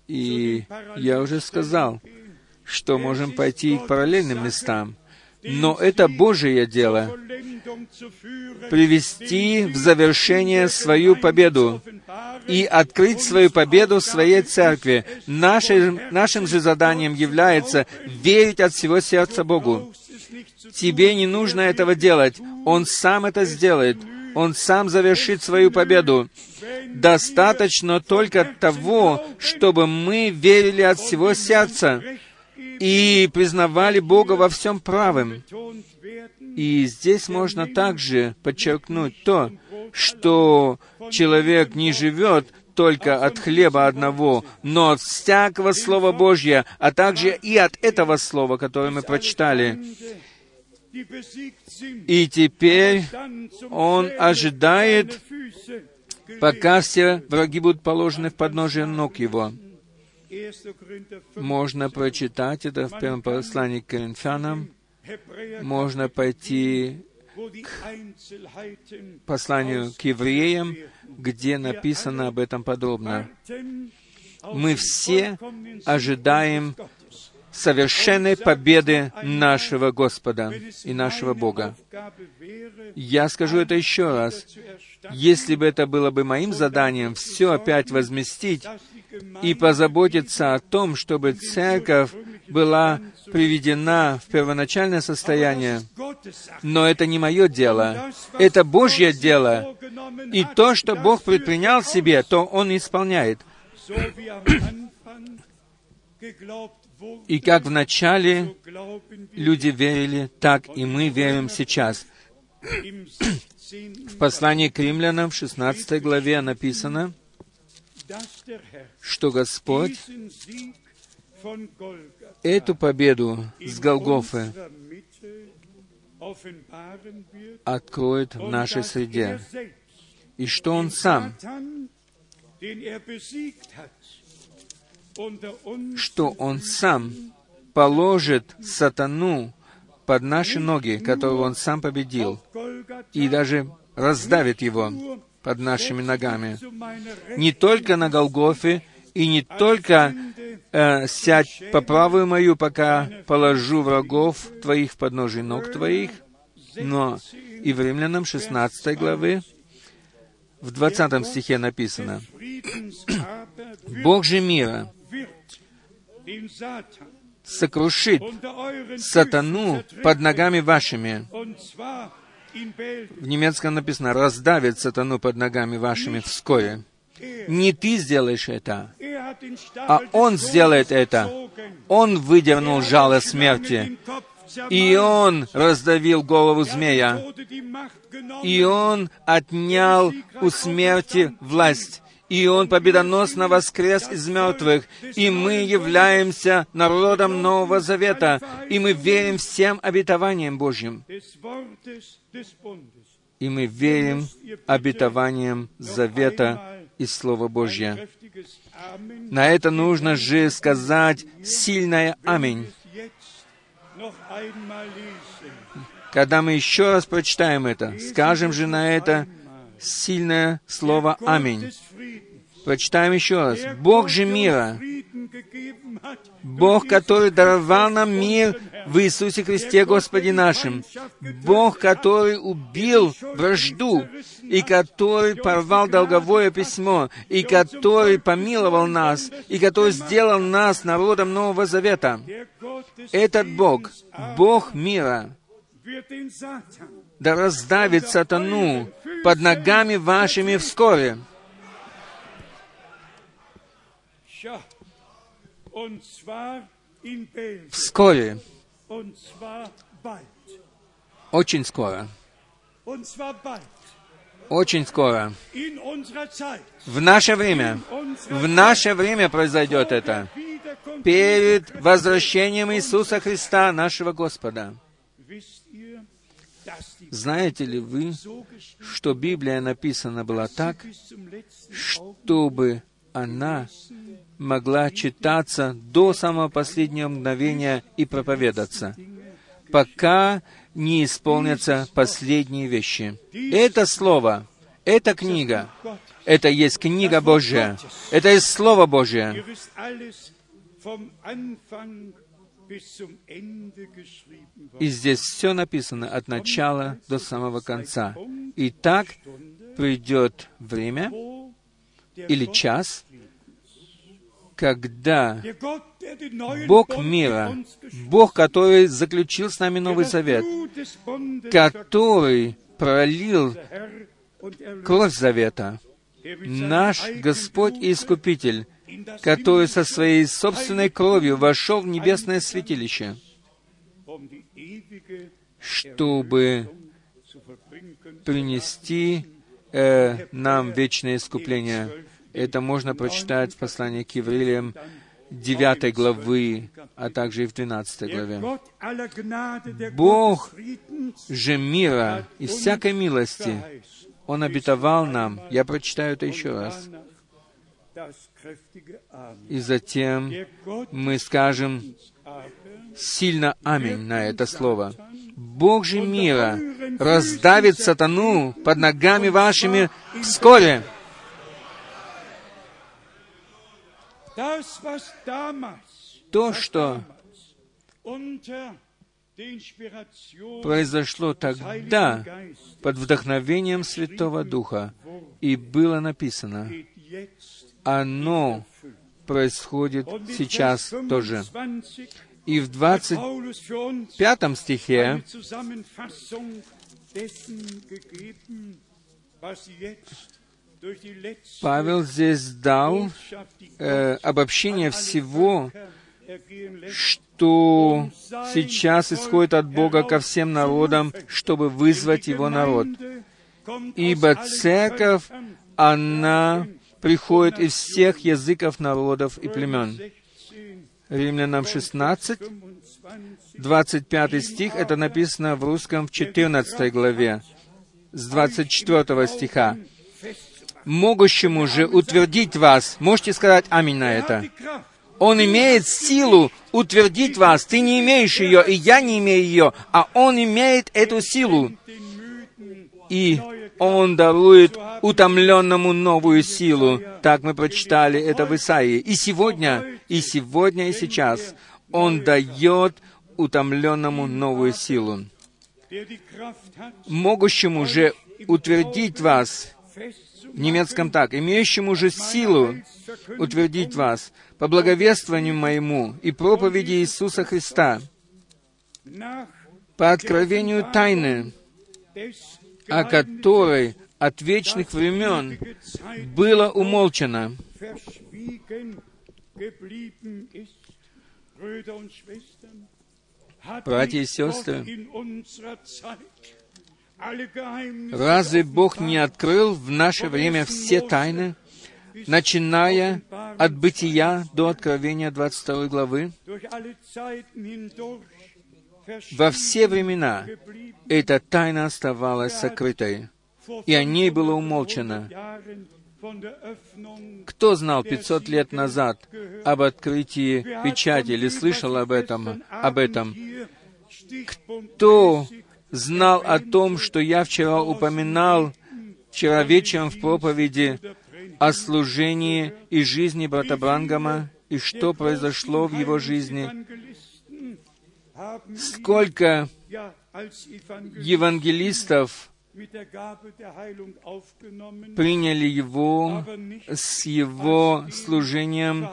И я уже сказал, что можем пойти к параллельным местам. Но это Божие дело — привести в завершение свою победу и открыть свою победу своей церкви. Нашим, нашим же заданием является верить от всего сердца Богу. Тебе не нужно этого делать. Он сам это сделает. Он сам завершит свою победу. Достаточно только того, чтобы мы верили от всего сердца и признавали Бога во всем правым. И здесь можно также подчеркнуть то, что человек не живет только от хлеба одного, но от всякого Слова Божьего, а также и от этого Слова, которое мы прочитали. И теперь он ожидает, пока все враги будут положены в подножие ног его. Можно прочитать это в первом послании к Коринфянам. Можно пойти к посланию к евреям, где написано об этом подробно. Мы все ожидаем совершенной победы нашего Господа и нашего Бога. Я скажу это еще раз. Если бы это было бы моим заданием все опять возместить и позаботиться о том, чтобы церковь была приведена в первоначальное состояние, но это не мое дело, это Божье дело. И то, что Бог предпринял себе, то Он исполняет. И как вначале люди верили, так и мы верим сейчас. В послании к римлянам в 16 главе написано, что Господь эту победу с Голгофы откроет в нашей среде, и что Он сам что Он сам положит сатану под наши ноги, которого Он сам победил, и даже раздавит его под нашими ногами. Не только на Голгофе, и не только э, «сядь по правую мою, пока положу врагов твоих в подножие ног твоих», но и в Римлянам 16 главы, в 20 стихе написано, [clears throat] «Бог же мира сокрушит сатану под ногами вашими. В немецком написано «раздавит сатану под ногами вашими вскоре». Не ты сделаешь это, а Он сделает это. Он выдернул жало смерти, и Он раздавил голову змея, и Он отнял у смерти власть и Он победоносно воскрес из мертвых, и мы являемся народом Нового Завета, и мы верим всем обетованиям Божьим. И мы верим обетованиям Завета и Слова Божье. На это нужно же сказать сильное «Аминь». Когда мы еще раз прочитаем это, скажем же на это сильное слово «Аминь». Прочитаем еще раз. «Бог же мира, Бог, который даровал нам мир в Иисусе Христе Господе нашим, Бог, который убил вражду, и который порвал долговое письмо, и который помиловал нас, и который сделал нас народом Нового Завета. Этот Бог, Бог мира, да раздавит сатану под ногами вашими вскоре. Вскоре. Очень скоро. Очень скоро. В наше время. В наше время произойдет это. Перед возвращением Иисуса Христа, нашего Господа. Знаете ли вы, что Библия написана была так, чтобы она могла читаться до самого последнего мгновения и проповедаться, пока не исполнятся последние вещи. Это слово, Эта книга, это есть книга Божья, это есть Слово Божье. И здесь все написано от начала до самого конца. И так придет время или час, когда Бог мира, Бог, который заключил с нами Новый Завет, который пролил кровь Завета, наш Господь и Искупитель, который со своей собственной кровью вошел в небесное святилище, чтобы принести э, нам вечное искупление. Это можно прочитать в послании к евреям 9 главы, а также и в 12 Der главе. Бог Же мира и всякой милости Он обетовал нам, я прочитаю это еще раз, и затем мы скажем сильно «Аминь» на это слово. Бог же мира раздавит сатану под ногами вашими вскоре. То, что произошло тогда под вдохновением Святого Духа и было написано, оно происходит сейчас тоже. 25 И в hat 25 Paulus für uns стихе Павел здесь дал э, обобщение всего, что сейчас исходит от Бога ко всем народам, чтобы вызвать Его народ. Ибо церковь, она приходит из всех языков, народов и племен. 16, Римлянам 16, 25, 25 стих, это написано в русском в 14 главе, с 24 стиха. «Могущему же утвердить вас». Можете сказать «Аминь» на это? Он имеет силу утвердить вас. Ты не имеешь ее, и я не имею ее, а Он имеет эту силу. И Он дарует утомленному новую силу. Так мы прочитали это в Исаии. И сегодня, и сегодня, и сейчас Он дает утомленному новую силу. Могущему же утвердить вас, в немецком так, имеющему же силу утвердить вас по благовествованию моему и проповеди Иисуса Христа, по откровению тайны, о которой от вечных времен было hat Братья и сестры, Разве Бог не открыл в наше время все тайны, начиная от Бытия до Откровения 22 главы? Во все времена эта тайна оставалась сокрытой, и о ней было 500 умолчано. Jahren von der Öffnung Кто знал 500 лет назад об открытии печати или слышал об этом? Об этом? Кто знал о том, что я вчера упоминал, вчера вечером в проповеди о служении и жизни брата Брангама, и что произошло в его жизни? Сколько евангелистов приняли его с его служением,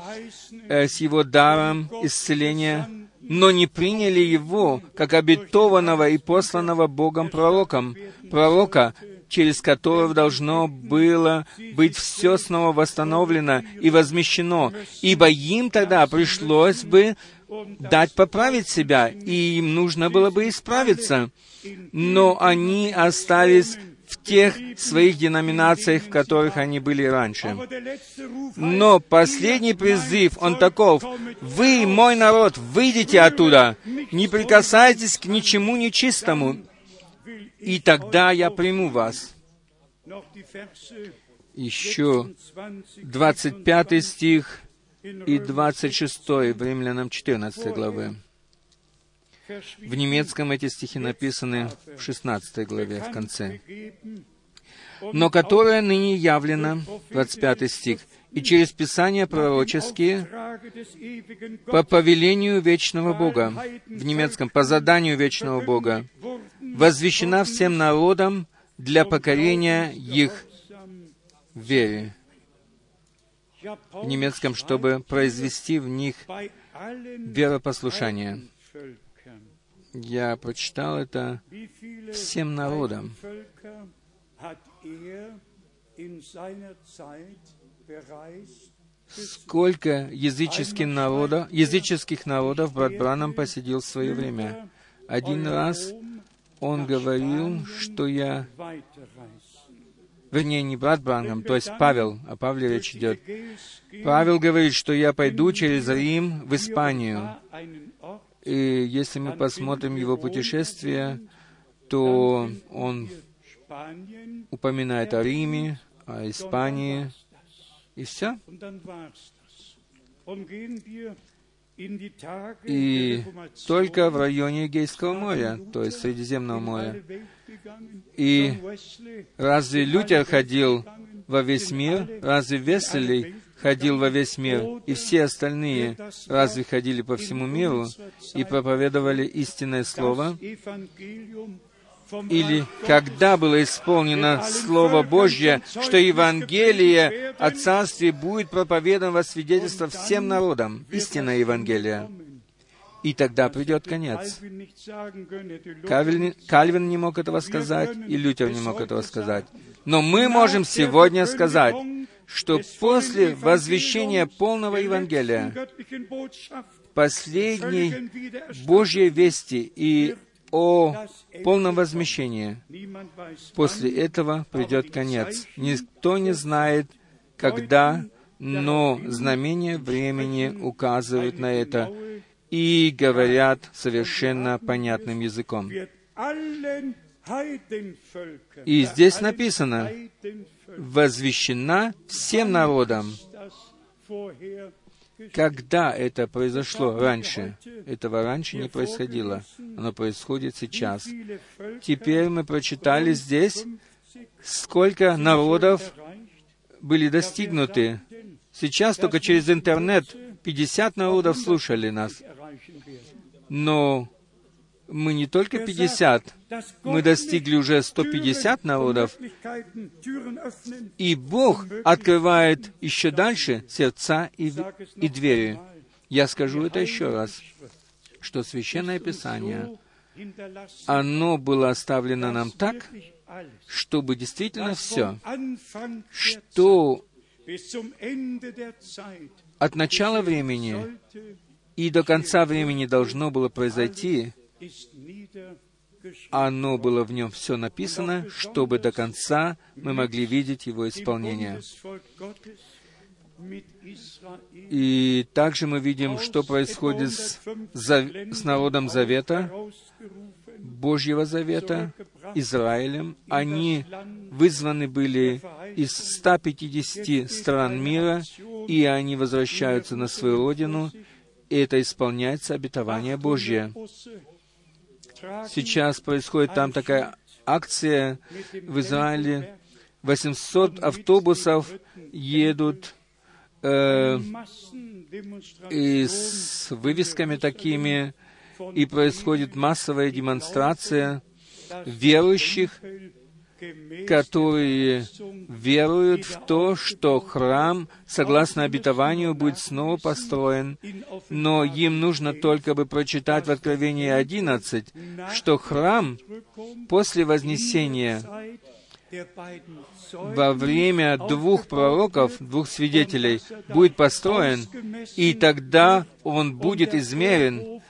э, с его даром исцеления, но не приняли его как обетованного и посланного Богом пророком, пророка, через которого должно было быть все снова восстановлено и возмещено, ибо им тогда пришлось бы дать поправить себя, и им нужно было бы исправиться. Но они остались в тех своих деноминациях, в которых они были раньше. Но последний призыв, он таков, «Вы, мой народ, выйдите оттуда, не прикасайтесь к ничему нечистому, и тогда я приму вас». Еще 25 стих и 26 в Римлянам 14 главы. В немецком эти стихи написаны в 16 главе, в конце. но которое ныне явлено, 25 стих, и через Писания пророческие по повелению вечного Бога, в немецком, по заданию вечного Бога, возвещена всем народам для покорения их вере. В немецком, чтобы произвести в них веропослушание. Я прочитал это всем народам. Сколько языческих народов, языческих народов брат Бранам посетил в свое время. Один раз он говорил, что я... Вернее, не брат Бранам, то есть Павел, о Павле речь идет. Павел говорит, что я пойду через Рим в Испанию. И если мы посмотрим его путешествие, то он упоминает о Риме, о Испании, и все. И только в районе Егейского моря, то есть Средиземного моря. И разве Лютер ходил во весь мир? Разве Веселий ходил во весь мир? И все остальные разве ходили по всему миру и проповедовали истинное Слово? Или когда было исполнено Слово Божье, что Евангелие о Царстве будет проповедано во свидетельство всем народам, истинное Евангелие. И тогда придет конец. Кальвин, Кальвин не мог этого сказать, и Лютер не мог этого сказать. Но мы можем сегодня сказать, что после возвещения полного Евангелия, последней Божьей вести и о полном возмещении. После этого придет конец. Никто не знает, когда, но знамения времени указывают на это и говорят совершенно понятным языком. И здесь написано, возвещена всем народам когда это произошло раньше? Этого раньше не происходило. Оно происходит сейчас. Теперь мы прочитали здесь, сколько народов были достигнуты. Сейчас только через интернет 50 народов слушали нас. Но мы не только 50, мы достигли уже 150 народов, и Бог открывает еще дальше сердца и, и двери. Я скажу это еще раз, что Священное Писание, оно было оставлено нам так, чтобы действительно все, что от начала времени и до конца времени должно было произойти, оно было в нем все написано, чтобы до конца мы могли видеть его исполнение. И также мы видим, что происходит с, с народом Завета, Божьего Завета, Израилем. Они вызваны были из 150 стран мира, и они возвращаются на свою родину, и это исполняется обетование Божье. Сейчас происходит там такая акция в Израиле. 800 автобусов едут э, и с вывесками такими, и происходит массовая демонстрация верующих, которые веруют в то, что храм, согласно обетованию, будет снова построен, но им нужно только бы прочитать в Откровении 11, что храм после Вознесения во время двух пророков, двух свидетелей, будет построен, и тогда он будет измерен,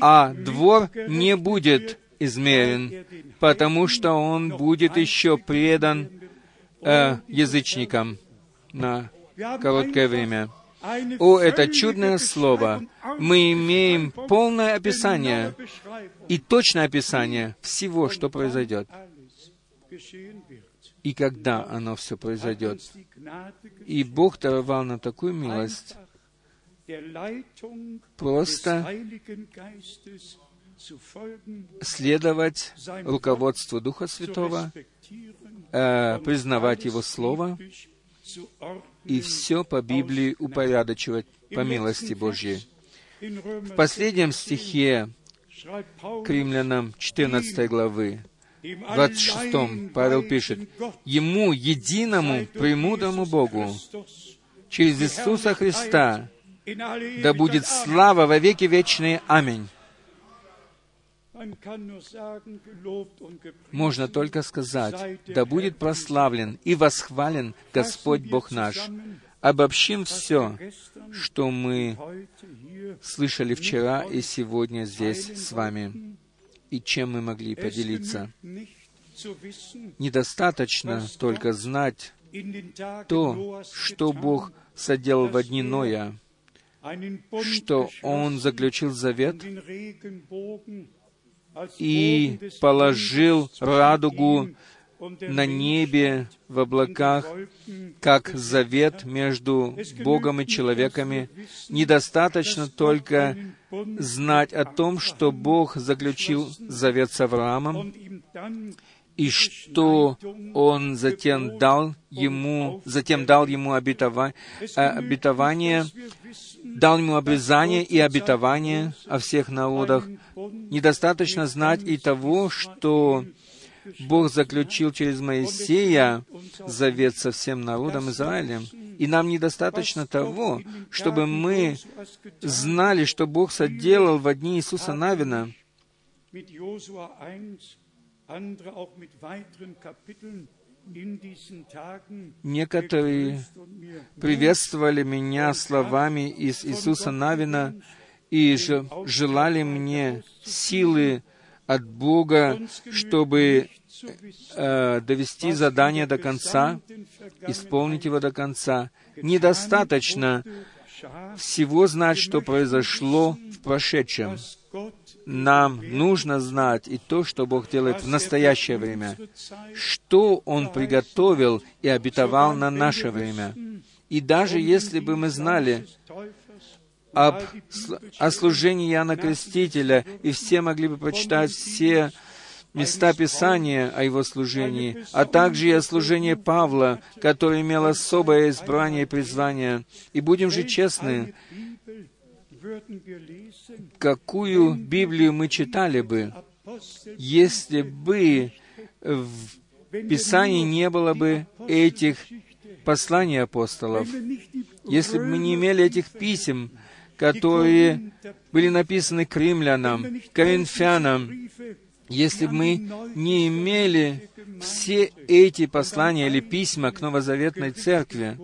а двор не будет измерен, потому что он будет еще предан э, язычникам на короткое время. О, это чудное слово! Мы имеем полное описание и точное описание всего, что произойдет. И когда оно все произойдет. И Бог даровал нам такую милость, просто следовать руководству Духа Святого, э, признавать Его Слово и все по Библии упорядочивать по милости Божьей. В последнем стихе к римлянам 14 главы, 26 Павел пишет, «Ему, единому, премудрому Богу, через Иисуса Христа, да будет слава во веки вечные. Аминь». Можно только сказать, да будет прославлен и восхвален Господь Бог наш. Обобщим все, что мы слышали вчера и сегодня здесь с вами, и чем мы могли поделиться. Недостаточно только знать то, что Бог соделал в дни Ноя, что Он заключил завет и положил радугу на небе, в облаках, как завет между Богом и человеками. Недостаточно только знать о том, что Бог заключил завет с Авраамом, и что Он затем дал ему, затем дал ему обетова, обетование, дал ему обрезание и обетование о всех народах. Недостаточно знать и того, что Бог заключил через Моисея завет со всем народом Израилем. И нам недостаточно того, чтобы мы знали, что Бог соделал в дни Иисуса Навина. Некоторые приветствовали меня словами из Иисуса Навина и желали мне силы от Бога, чтобы э, довести задание до конца, исполнить его до конца. Недостаточно всего знать, что произошло в прошедшем. Нам нужно знать и то, что Бог делает в настоящее время, что Он приготовил и обетовал на наше время. И даже если бы мы знали об, о служении Иоанна Крестителя, и все могли бы прочитать все места Писания о его служении, а также и о служении Павла, который имел особое избрание и призвание. И будем же честны, какую Библию мы читали бы, если бы в Писании не было бы этих посланий апостолов, если бы мы не имели этих писем, которые были написаны к римлянам, коринфянам, если бы мы не имели все эти послания или письма к новозаветной церкви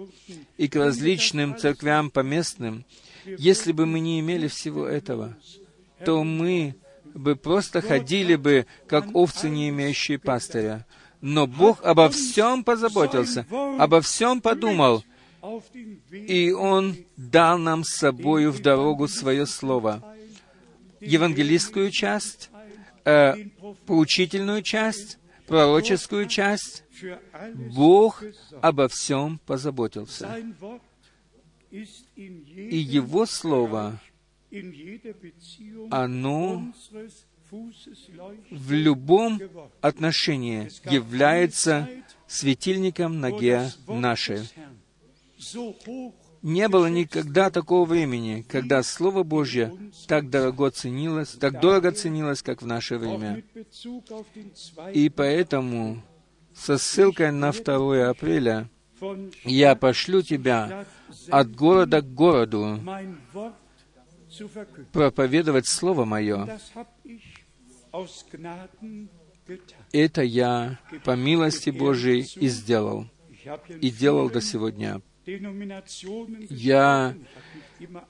и к различным церквям поместным, если бы мы не имели всего этого, то мы бы просто ходили бы, как овцы, не имеющие пастыря. Но Бог обо всем позаботился, обо всем подумал, и Он дал нам с собою в дорогу Свое Слово. Евангелистскую часть, э, поучительную часть, пророческую часть. Бог обо всем позаботился. И Его Слово, оно в любом отношении является светильником ноге нашей. Не было никогда такого времени, когда Слово Божье так дорого ценилось, так дорого ценилось, как в наше время. И поэтому, со ссылкой на 2 апреля, я пошлю тебя от города к городу проповедовать Слово Мое. Это я по милости Божией и сделал, и делал до сегодня. Я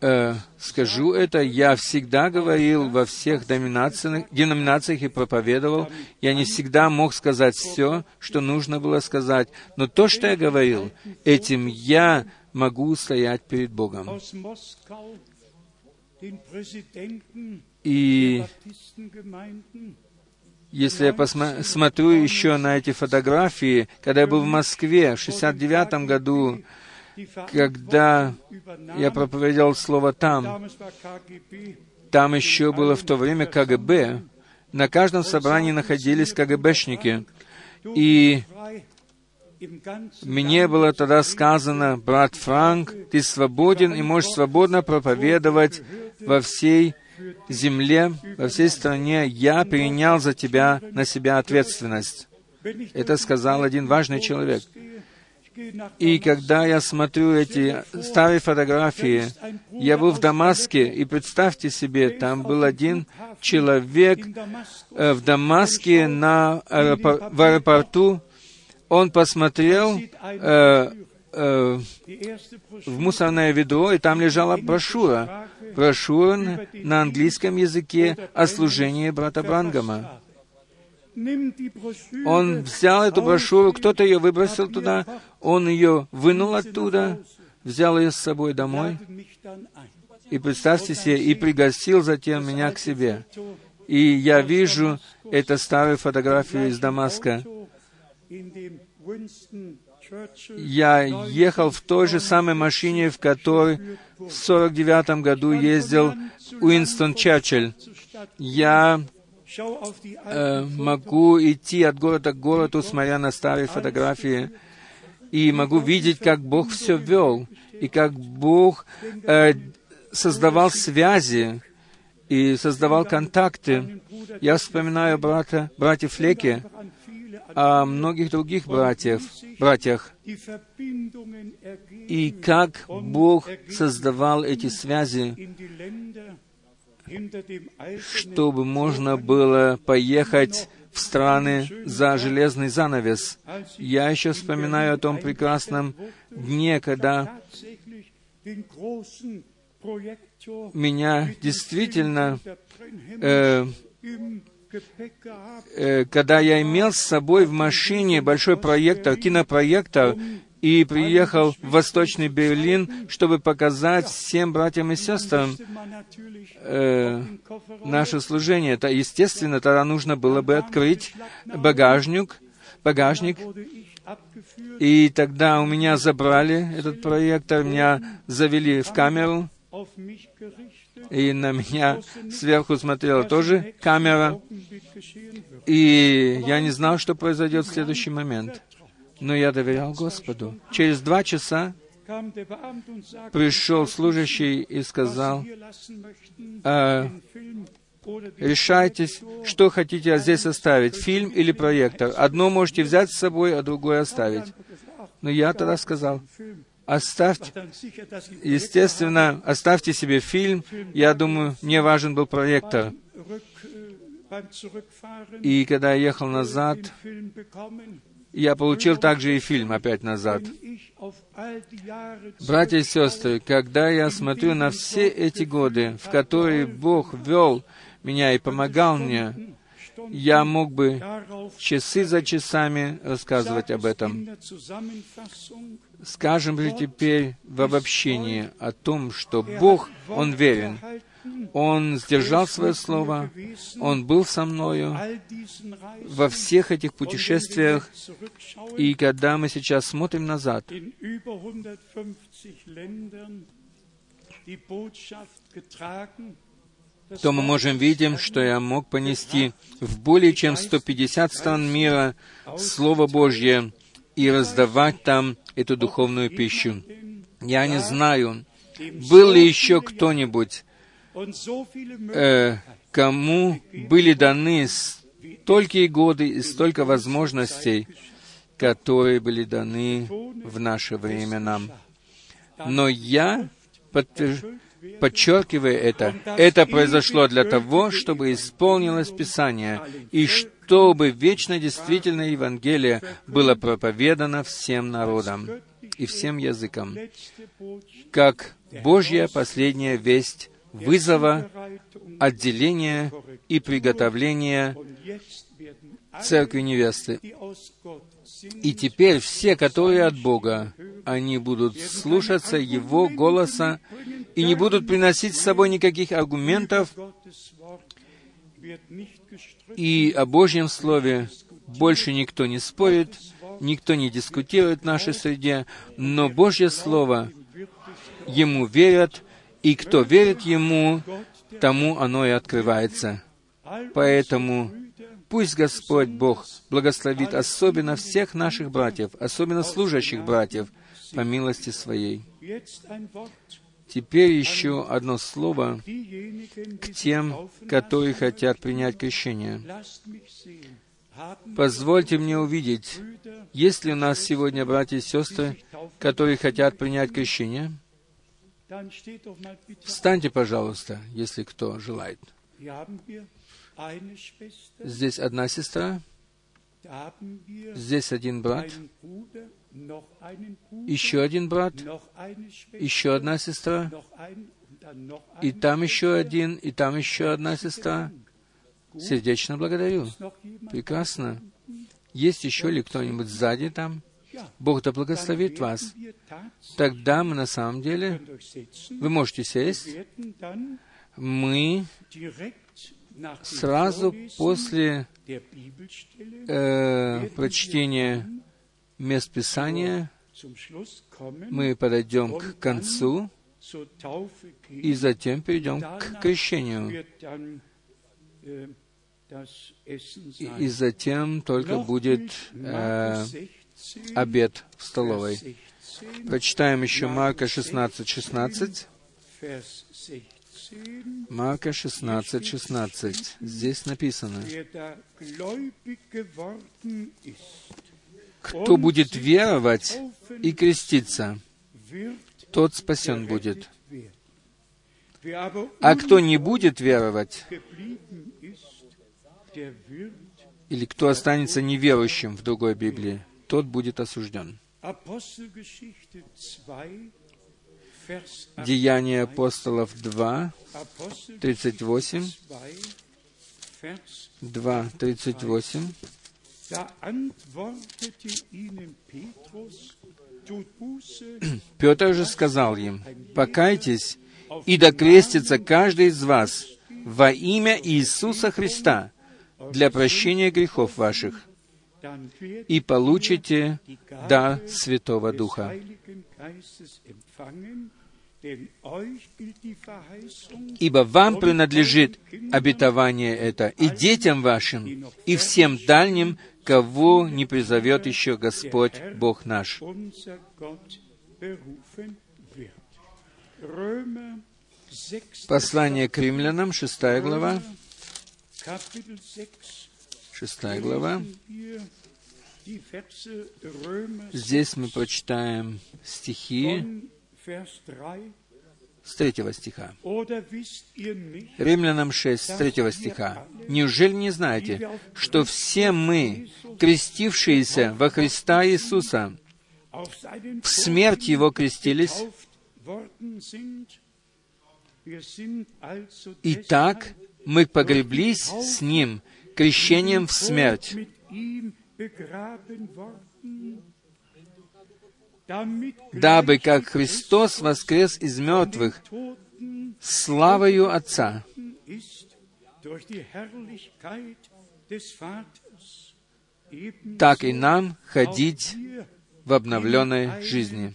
э, скажу это, я всегда говорил во всех деноминациях, деноминациях и проповедовал. Я не всегда мог сказать все, что нужно было сказать, но то, что я говорил, этим я могу стоять перед Богом. И если я посмотрю еще на эти фотографии, когда я был в Москве в 69 году, когда я проповедовал слово там, там еще было в то время КГБ. На каждом собрании находились КГБшники. И мне было тогда сказано, брат Франк, ты свободен и можешь свободно проповедовать во всей земле, во всей стране. Я перенял за тебя на себя ответственность. Это сказал один важный человек. И когда я смотрю эти старые фотографии, я был в Дамаске, и представьте себе, там был один человек э, в Дамаске на аэропор- в аэропорту, он посмотрел э, э, в мусорное ведро, и там лежала брошюра. Брошюра на, на английском языке о служении брата Брангама. Он взял эту брошюру, кто-то ее выбросил туда, он ее вынул оттуда, взял ее с собой домой, и представьте себе, и пригласил затем меня к себе. И я вижу эту старую фотографию из Дамаска. Я ехал в той же самой машине, в которой в 49 году ездил Уинстон Черчилль. Я э, могу идти от города к городу, смотря на старые фотографии, и могу видеть, как Бог все вел, и как Бог э, создавал связи и создавал контакты. Я вспоминаю брата, братьев Флеки, о многих других братьев, братьях, и как Бог создавал эти связи, чтобы можно было поехать в страны за железный занавес. Я еще вспоминаю о том прекрасном дне, когда меня действительно э, э, когда я имел с собой в машине большой проектор, кинопроектор, и приехал в Восточный Берлин, чтобы показать всем братьям и сестрам э, наше служение. Это, естественно, тогда нужно было бы открыть багажник, багажник, и тогда у меня забрали этот проектор, меня завели в камеру, и на меня сверху смотрела тоже камера, и я не знал, что произойдет в следующий момент. Но я доверял Господу. Через два часа пришел служащий и сказал, а, решайтесь, что хотите здесь оставить, фильм или проектор. Одно можете взять с собой, а другое оставить. Но я тогда сказал, оставьте, естественно, оставьте себе фильм. Я думаю, мне важен был проектор. И когда я ехал назад, я получил также и фильм опять назад. Братья и сестры, когда я смотрю на все эти годы, в которые Бог вел меня и помогал мне, я мог бы часы за часами рассказывать об этом. Скажем же теперь в обобщении о том, что Бог, Он верен, он сдержал свое слово, Он был со мною во всех этих путешествиях, и когда мы сейчас смотрим назад, то мы можем видеть, что я мог понести в более чем 150 стран мира Слово Божье и раздавать там эту духовную пищу. Я не знаю, был ли еще кто-нибудь, э, кому были даны столькие годы и столько возможностей, которые были даны в наше время нам. Но я подтверждаю, подчеркивая это, это произошло для того, чтобы исполнилось Писание, и чтобы вечно действительное Евангелие было проповедано всем народам и всем языкам, как Божья последняя весть вызова, отделения и приготовления церкви невесты. И теперь все, которые от Бога, они будут слушаться Его голоса и не будут приносить с собой никаких аргументов, и о Божьем Слове больше никто не спорит, никто не дискутирует в нашей среде, но Божье Слово Ему верят, и кто верит Ему, тому оно и открывается. Поэтому пусть Господь Бог благословит особенно всех наших братьев, особенно служащих братьев, по милости Своей. Теперь еще одно слово к тем, которые хотят принять крещение. Позвольте мне увидеть, есть ли у нас сегодня братья и сестры, которые хотят принять крещение? Встаньте, пожалуйста, если кто желает. Здесь одна сестра, здесь один брат, еще один брат, еще одна сестра, и там еще один, и там еще одна сестра. Сердечно благодарю. Прекрасно. Есть еще ли кто-нибудь сзади там? Бог да благословит вас. Тогда мы на самом деле, вы можете сесть, мы сразу после э, прочтения мест Писания мы подойдем к концу и затем перейдем к крещению. И, затем только будет э, обед в столовой. Прочитаем еще Марка 16, 16. Марка 16, 16. Здесь написано, кто будет веровать и креститься, тот спасен будет. А кто не будет веровать, или кто останется неверующим в другой Библии, тот будет осужден. Деяния апостолов 2, 38, 2, 38. Петр же сказал им, «Покайтесь, и докрестится каждый из вас во имя Иисуса Христа для прощения грехов ваших, и получите дар Святого Духа. Ибо вам принадлежит обетование это, и детям вашим, и всем дальним, кого не призовет еще Господь Бог наш. Послание к римлянам, шестая глава. Шестая глава. Здесь мы прочитаем стихи с третьего стиха. Римлянам 6, с третьего стиха. «Неужели не знаете, что все мы, крестившиеся во Христа Иисуса, в смерть Его крестились? Итак, мы погреблись с Ним крещением в смерть, дабы, как Христос воскрес из мертвых, славою Отца, так и нам ходить в обновленной жизни,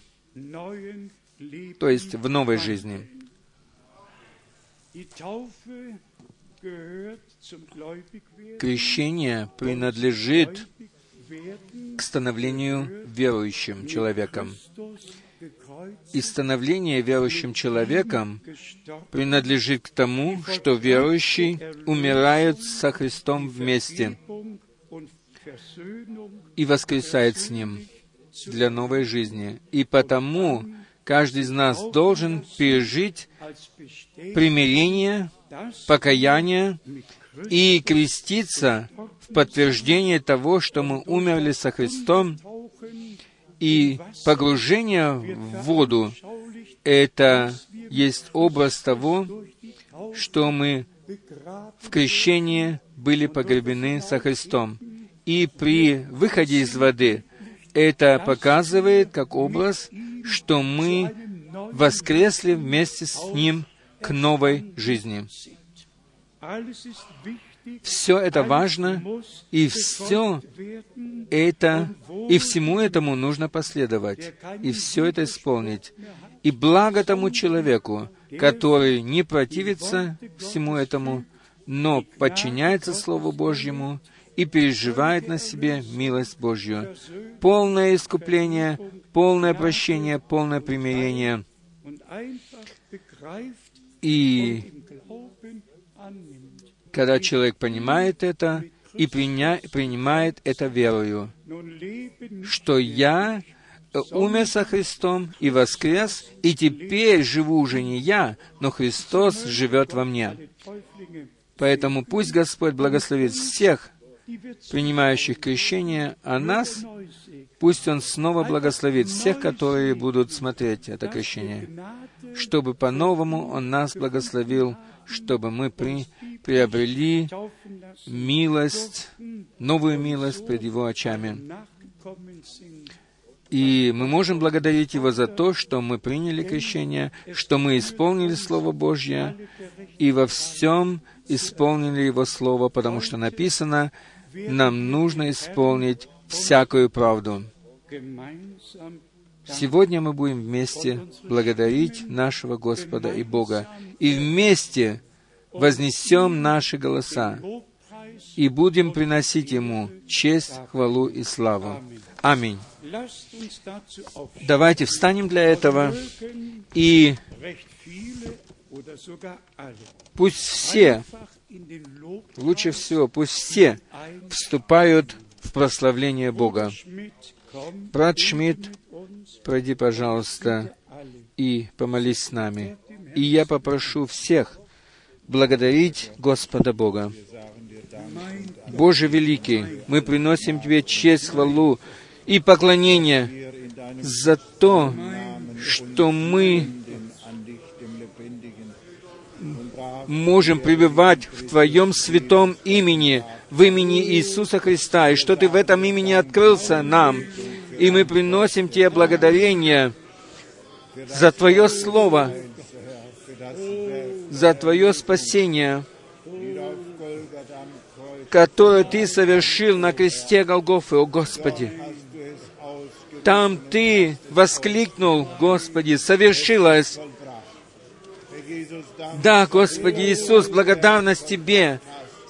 то есть в новой жизни. Крещение принадлежит к становлению верующим человеком. И становление верующим человеком принадлежит к тому, что верующий умирает со Христом вместе и воскресает с Ним для новой жизни. И потому каждый из нас должен пережить примирение, покаяние и креститься в подтверждение того, что мы умерли со Христом, и погружение в воду — это есть образ того, что мы в крещении были погребены со Христом. И при выходе из воды это показывает как образ, что мы воскресли вместе с Ним к новой жизни. Все это важно, и все это, и всему этому нужно последовать, и все это исполнить. И благо тому человеку, который не противится всему этому, но подчиняется Слову Божьему и переживает на себе милость Божью. Полное искупление, полное прощение, полное примирение. И когда человек понимает это и приня, принимает это верою, что я умер со Христом и воскрес, и теперь живу уже не я, но Христос живет во мне. Поэтому пусть Господь благословит всех, принимающих крещение, а нас пусть Он снова благословит всех, которые будут смотреть это крещение, чтобы по-новому Он нас благословил, чтобы мы при, приобрели милость, новую милость пред Его очами. И мы можем благодарить Его за то, что мы приняли крещение, что мы исполнили Слово Божье, и во всем исполнили Его Слово, потому что написано, нам нужно исполнить всякую правду. Сегодня мы будем вместе благодарить нашего Господа и Бога, и вместе вознесем наши голоса, и будем приносить Ему честь, хвалу и славу. Аминь. Давайте встанем для этого, и пусть все, лучше всего, пусть все вступают в прославление Бога. Брат Шмидт, пройди, пожалуйста, и помолись с нами. И я попрошу всех благодарить Господа Бога. Боже великий, мы приносим Тебе честь, хвалу и поклонение за то, что мы можем пребывать в Твоем святом имени, в имени Иисуса Христа, и что Ты в этом имени открылся нам. И мы приносим Тебе благодарение за Твое Слово, за Твое спасение, которое Ты совершил на кресте Голгофы, о Господи. Там Ты воскликнул, Господи, совершилось. Да, Господи Иисус, благодарность Тебе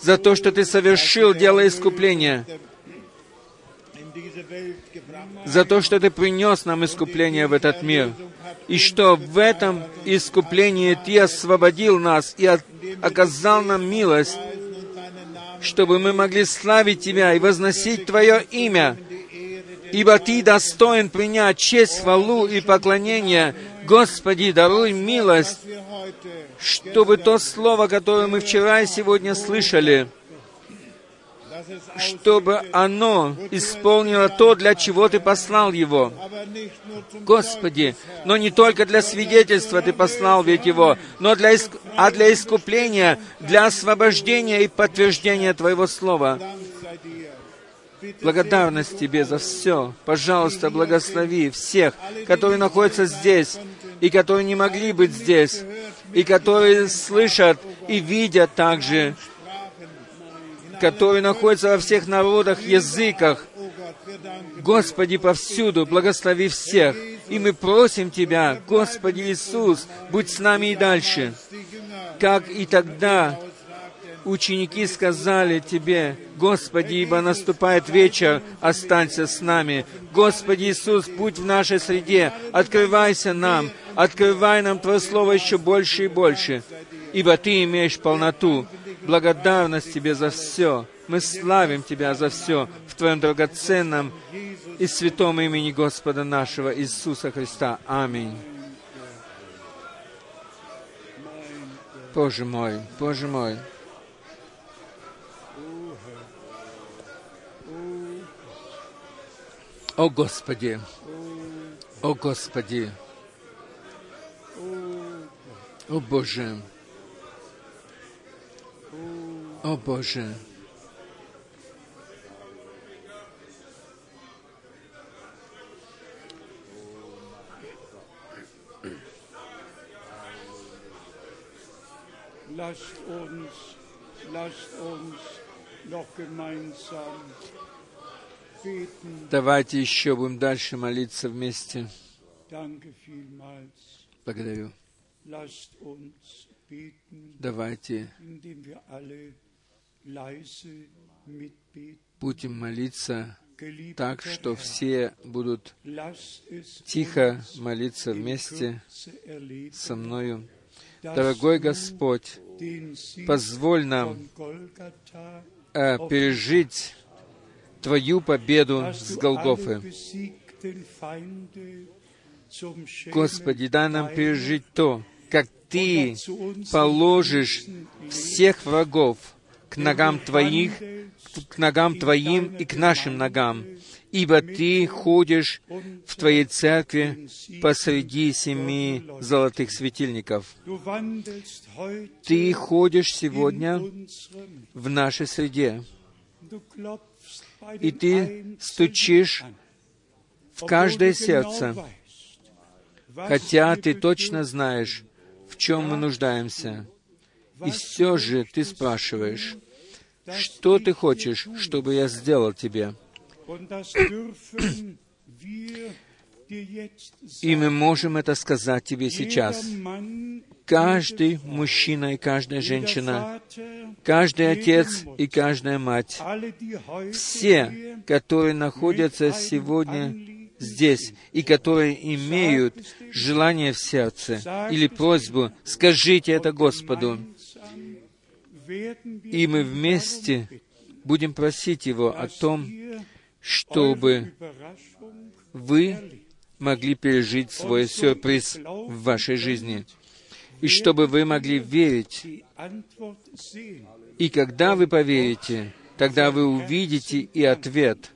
за то, что Ты совершил дело искупления, за то, что Ты принес нам искупление в этот мир, и что в этом искуплении Ты освободил нас и оказал нам милость, чтобы мы могли славить Тебя и возносить Твое имя, ибо Ты достоин принять честь, хвалу и поклонение. Господи, даруй милость, чтобы то слово, которое мы вчера и сегодня слышали, чтобы оно исполнило то, для чего Ты послал его. Господи, но не только для свидетельства Ты послал ведь его, но для, иск... а для искупления, для освобождения и подтверждения Твоего Слова. Благодарность Тебе за все. Пожалуйста, благослови всех, которые находятся здесь, и которые не могли быть здесь, и которые слышат и видят также, которые находятся во всех народах, языках. Господи, повсюду, благослови всех. И мы просим Тебя, Господи Иисус, будь с нами и дальше. Как и тогда ученики сказали Тебе, Господи, ибо наступает вечер, останься с нами. Господи Иисус, будь в нашей среде, открывайся нам, открывай нам Твое Слово еще больше и больше, ибо Ты имеешь полноту. Благодарность Тебе за все. Мы славим Тебя за все в Твоем драгоценном и святом имени Господа нашего Иисуса Христа. Аминь. Боже мой, Боже мой. О Господи! О Господи! О Боже! О Боже! Lasst uns, lasst uns noch gemeinsam beten. Давайте еще будем дальше молиться вместе. Благодарю. Давайте будем молиться так, что все будут тихо молиться вместе со мною. Дорогой Господь, позволь нам э, пережить Твою победу с Голгофы. Господи, дай нам пережить то, как Ты положишь всех врагов к ногам Твоих, к ногам Твоим и к нашим ногам, ибо Ты ходишь в Твоей церкви посреди семи золотых светильников. Ты ходишь сегодня в нашей среде, и Ты стучишь в каждое сердце, хотя Ты точно знаешь, в чем мы нуждаемся. И все же Ты спрашиваешь, что Ты хочешь, чтобы я сделал Тебе? И мы можем это сказать Тебе сейчас. Каждый мужчина и каждая женщина, каждый отец и каждая мать, все, которые находятся сегодня здесь и которые имеют желание в сердце или просьбу, скажите это Господу, и мы вместе будем просить Его о том, чтобы вы. Могли пережить свой сюрприз в вашей жизни, и чтобы вы могли верить. И когда вы поверите, тогда вы увидите и ответ,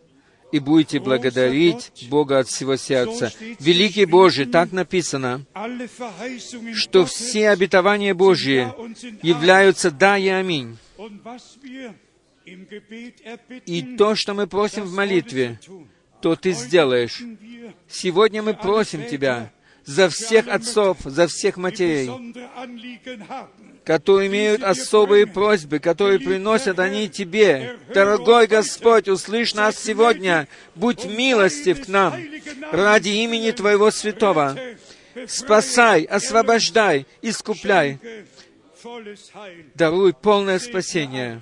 и будете благодарить Бога от всего сердца. Великий Божий, так написано, что все обетования Божьи являются «да» и «аминь». И то, что мы просим в молитве. То Ты сделаешь. Сегодня мы просим Тебя за всех отцов, за всех матерей, которые имеют особые просьбы, которые приносят они Тебе. Дорогой Господь, услышь нас сегодня, будь милостив к нам ради имени Твоего Святого. Спасай, освобождай, искупляй, даруй полное спасение.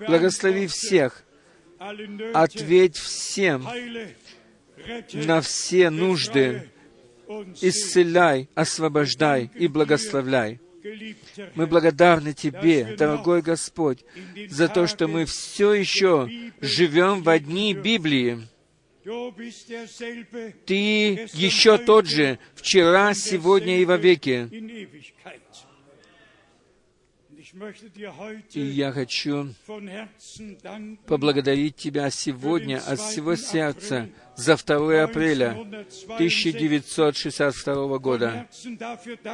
Благослови всех, ответь всем на все нужды, исцеляй, освобождай и благословляй. Мы благодарны Тебе, дорогой Господь, за то, что мы все еще живем в одни Библии. Ты еще тот же, вчера, сегодня и вовеки. in Ewigkeit. Und ich möchte dir И я хочу поблагодарить Тебя сегодня от всего сердца за 2 апреля 1962 года.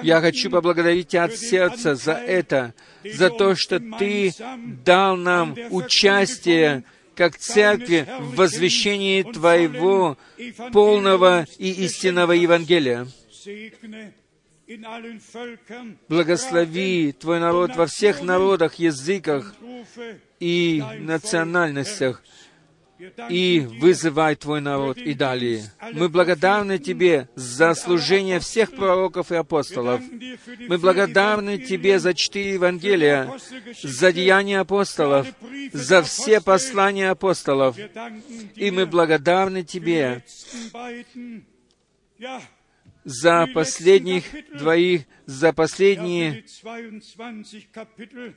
Я хочу поблагодарить Тебя от сердца за это, за то, что Ты дал нам участие как церкви в возвещении Твоего полного и истинного Евангелия. Благослови Твой народ во всех народах, языках и национальностях, и вызывай Твой народ и далее. Мы благодарны Тебе за служение всех пророков и апостолов. Мы благодарны Тебе за четыре Евангелия, за деяния апостолов, за все послания апостолов. И мы благодарны Тебе за последних двоих, за последние, die 22 Kapitel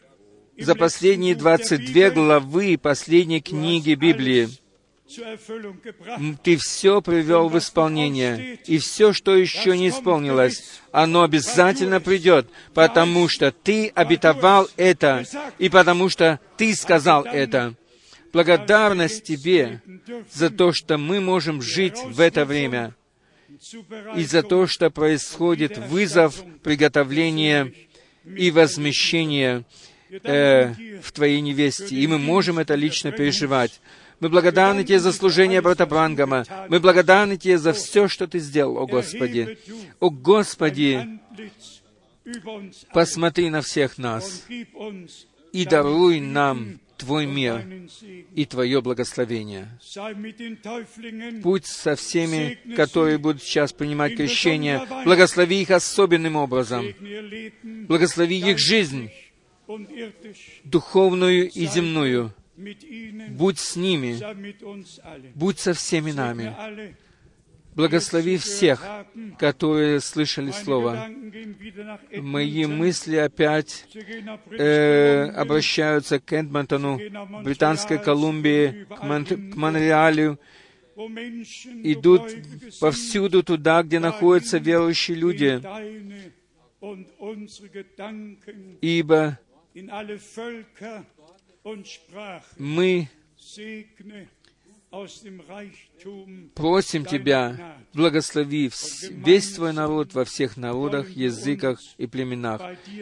im за последние letzten Buch der 22 Bibel. главы последней книги Библии. Ты все привел в исполнение, и все, что еще не исполнилось, оно обязательно придет, потому что Ты обетовал это, и потому что Ты сказал это. Благодарность Тебе за то, что мы можем жить в это время, и за то, что происходит вызов, приготовление и возмещение э, в Твоей невесте, и мы можем это лично переживать. Мы благодарны Тебе за служение брата Брангама. Мы благодарны Тебе за все, что Ты сделал, о Господи. О Господи, посмотри на всех нас и даруй нам Твой мир и Твое благословение. Будь со всеми, которые будут сейчас принимать крещение. Благослови их особенным образом. Благослови их жизнь, духовную и земную. Будь с ними, будь со всеми нами. Благослови всех, которые слышали Слово. Мои мысли опять э, обращаются к Эдмонтону, Британской Колумбии, к, Мон- к Монреалю, идут повсюду туда, где находятся верующие люди, ибо мы просим Тебя, благослови весь Твой народ во всех народах, языках и племенах.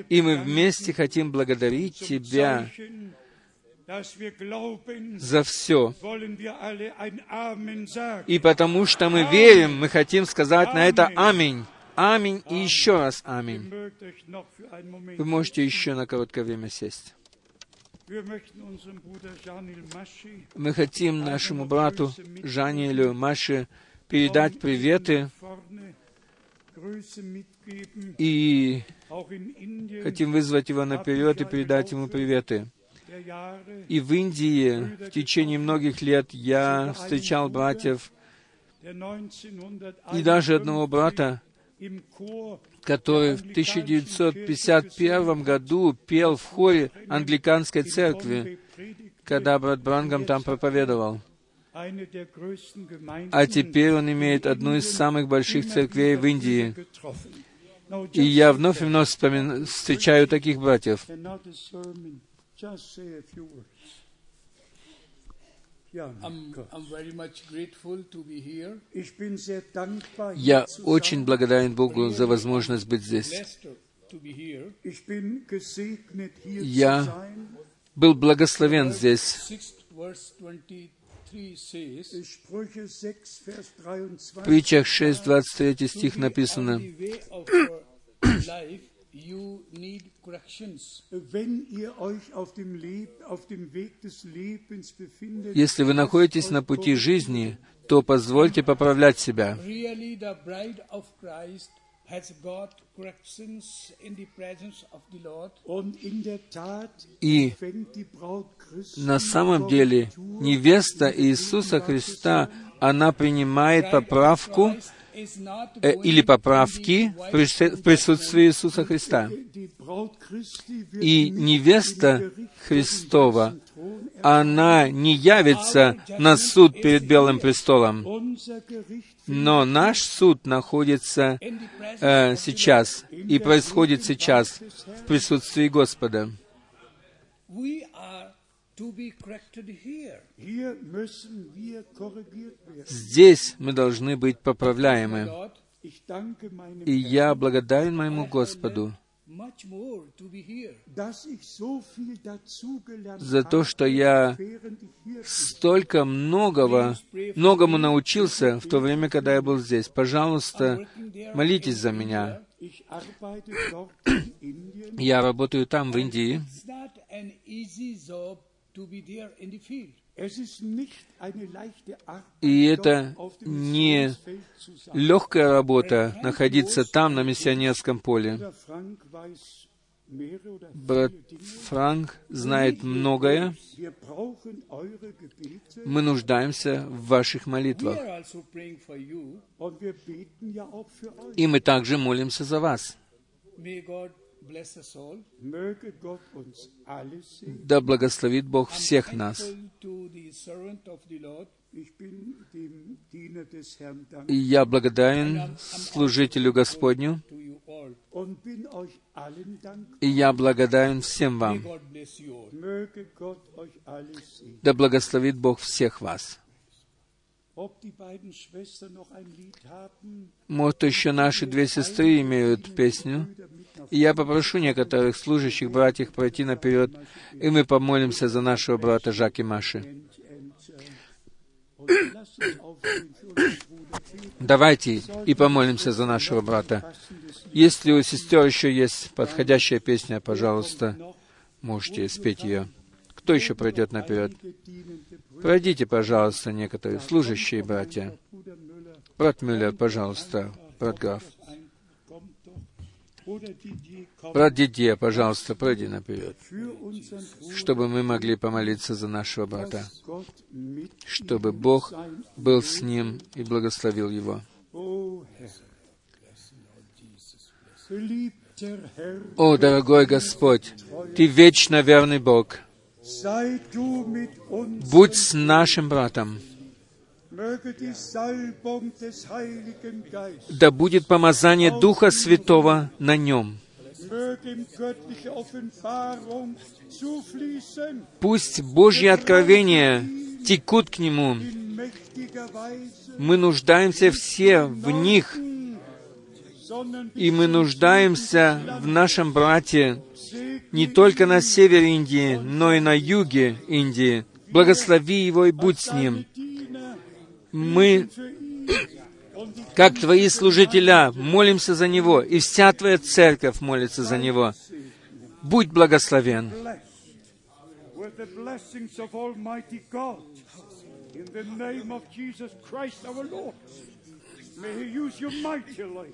И мы вместе хотим благодарить Тебя за все. И потому что мы верим, мы хотим сказать на это «Аминь». Аминь и еще раз Аминь. Вы можете еще на короткое время сесть. Мы хотим нашему брату Жаниэлю Маше передать приветы и хотим вызвать его наперед и передать ему приветы. И в Индии в течение многих лет я встречал братьев der 1951 и даже одного брата, который в 1951 году пел в хоре англиканской церкви, когда брат Брангам там проповедовал. А теперь он имеет одну из самых больших церквей в Индии. И я вновь и вновь встречаю таких братьев. Я очень благодарен Богу за возможность быть здесь. Я. Был благословен здесь. Sixth verse 23 says, Sprüche 6, Vers В 23. притчах 6, 23 стих "To be написано, [coughs] on the way of your life, you need corrections. Wenn ihr euch auf dem, Leb auf dem Weg des Lebens befindet, «Если вы находитесь на пути жизни, то позвольте поправлять себя». Really, the bride of Christ has got corrections in the presence of the Lord. und in der Tat И на самом деле невеста Иисуса Христа, она принимает поправку Э, или поправки в прису- в присутствии Иисуса Христа. И невеста Христова, она не явится на суд перед Белым престолом, но наш суд находится э, сейчас и происходит сейчас в присутствии Господа. Здесь мы должны быть поправляемы. И я благодарен моему Господу за то, что я столько многого, многому научился в то время, когда я был здесь. Пожалуйста, молитесь за меня. Я работаю там, в Индии. И это не легкая работа находиться там, на миссионерском поле. Брат. Франк знает многое. Мы нуждаемся в ваших молитвах. И мы также молимся за вас. May God bless us all. Möge Gott uns alles segnen. Да благословит Бог всех нас. Thankful to the servant of the Lord. Ich bin dem Diener des Herrn И dankbar я благодарен служителю Господню. To you all. und bin euch allen dankbar. И я благодарен всем вам. Да благословит Бог всех вас. Может, еще наши две сестры имеют песню. И я попрошу некоторых служащих братьев пройти наперед, и мы помолимся за нашего брата Жаки Маши. [clears throat] Давайте и помолимся за нашего брата. Если у сестер еще есть подходящая песня, пожалуйста, можете спеть ее. Кто еще пройдет наперед? Пройдите, пожалуйста, некоторые служащие братья. Брат Мюллер, пожалуйста, брат Граф. Брат Дидье, пожалуйста, пройди наперед, чтобы мы могли помолиться за нашего брата, чтобы Бог был с ним и благословил его. О, дорогой Господь, Ты вечно верный Бог. Будь с нашим братом. Да будет помазание Духа Святого на нем. Пусть Божьи откровения текут к нему. Мы нуждаемся все в них, и мы нуждаемся в нашем брате не только на севере Индии, но и на юге Индии. Благослови его и будь с ним. Мы, как Твои служителя, молимся за него, и вся Твоя церковь молится за него. Будь благословен. In the name of Jesus Christ our Lord, may He use you mightily,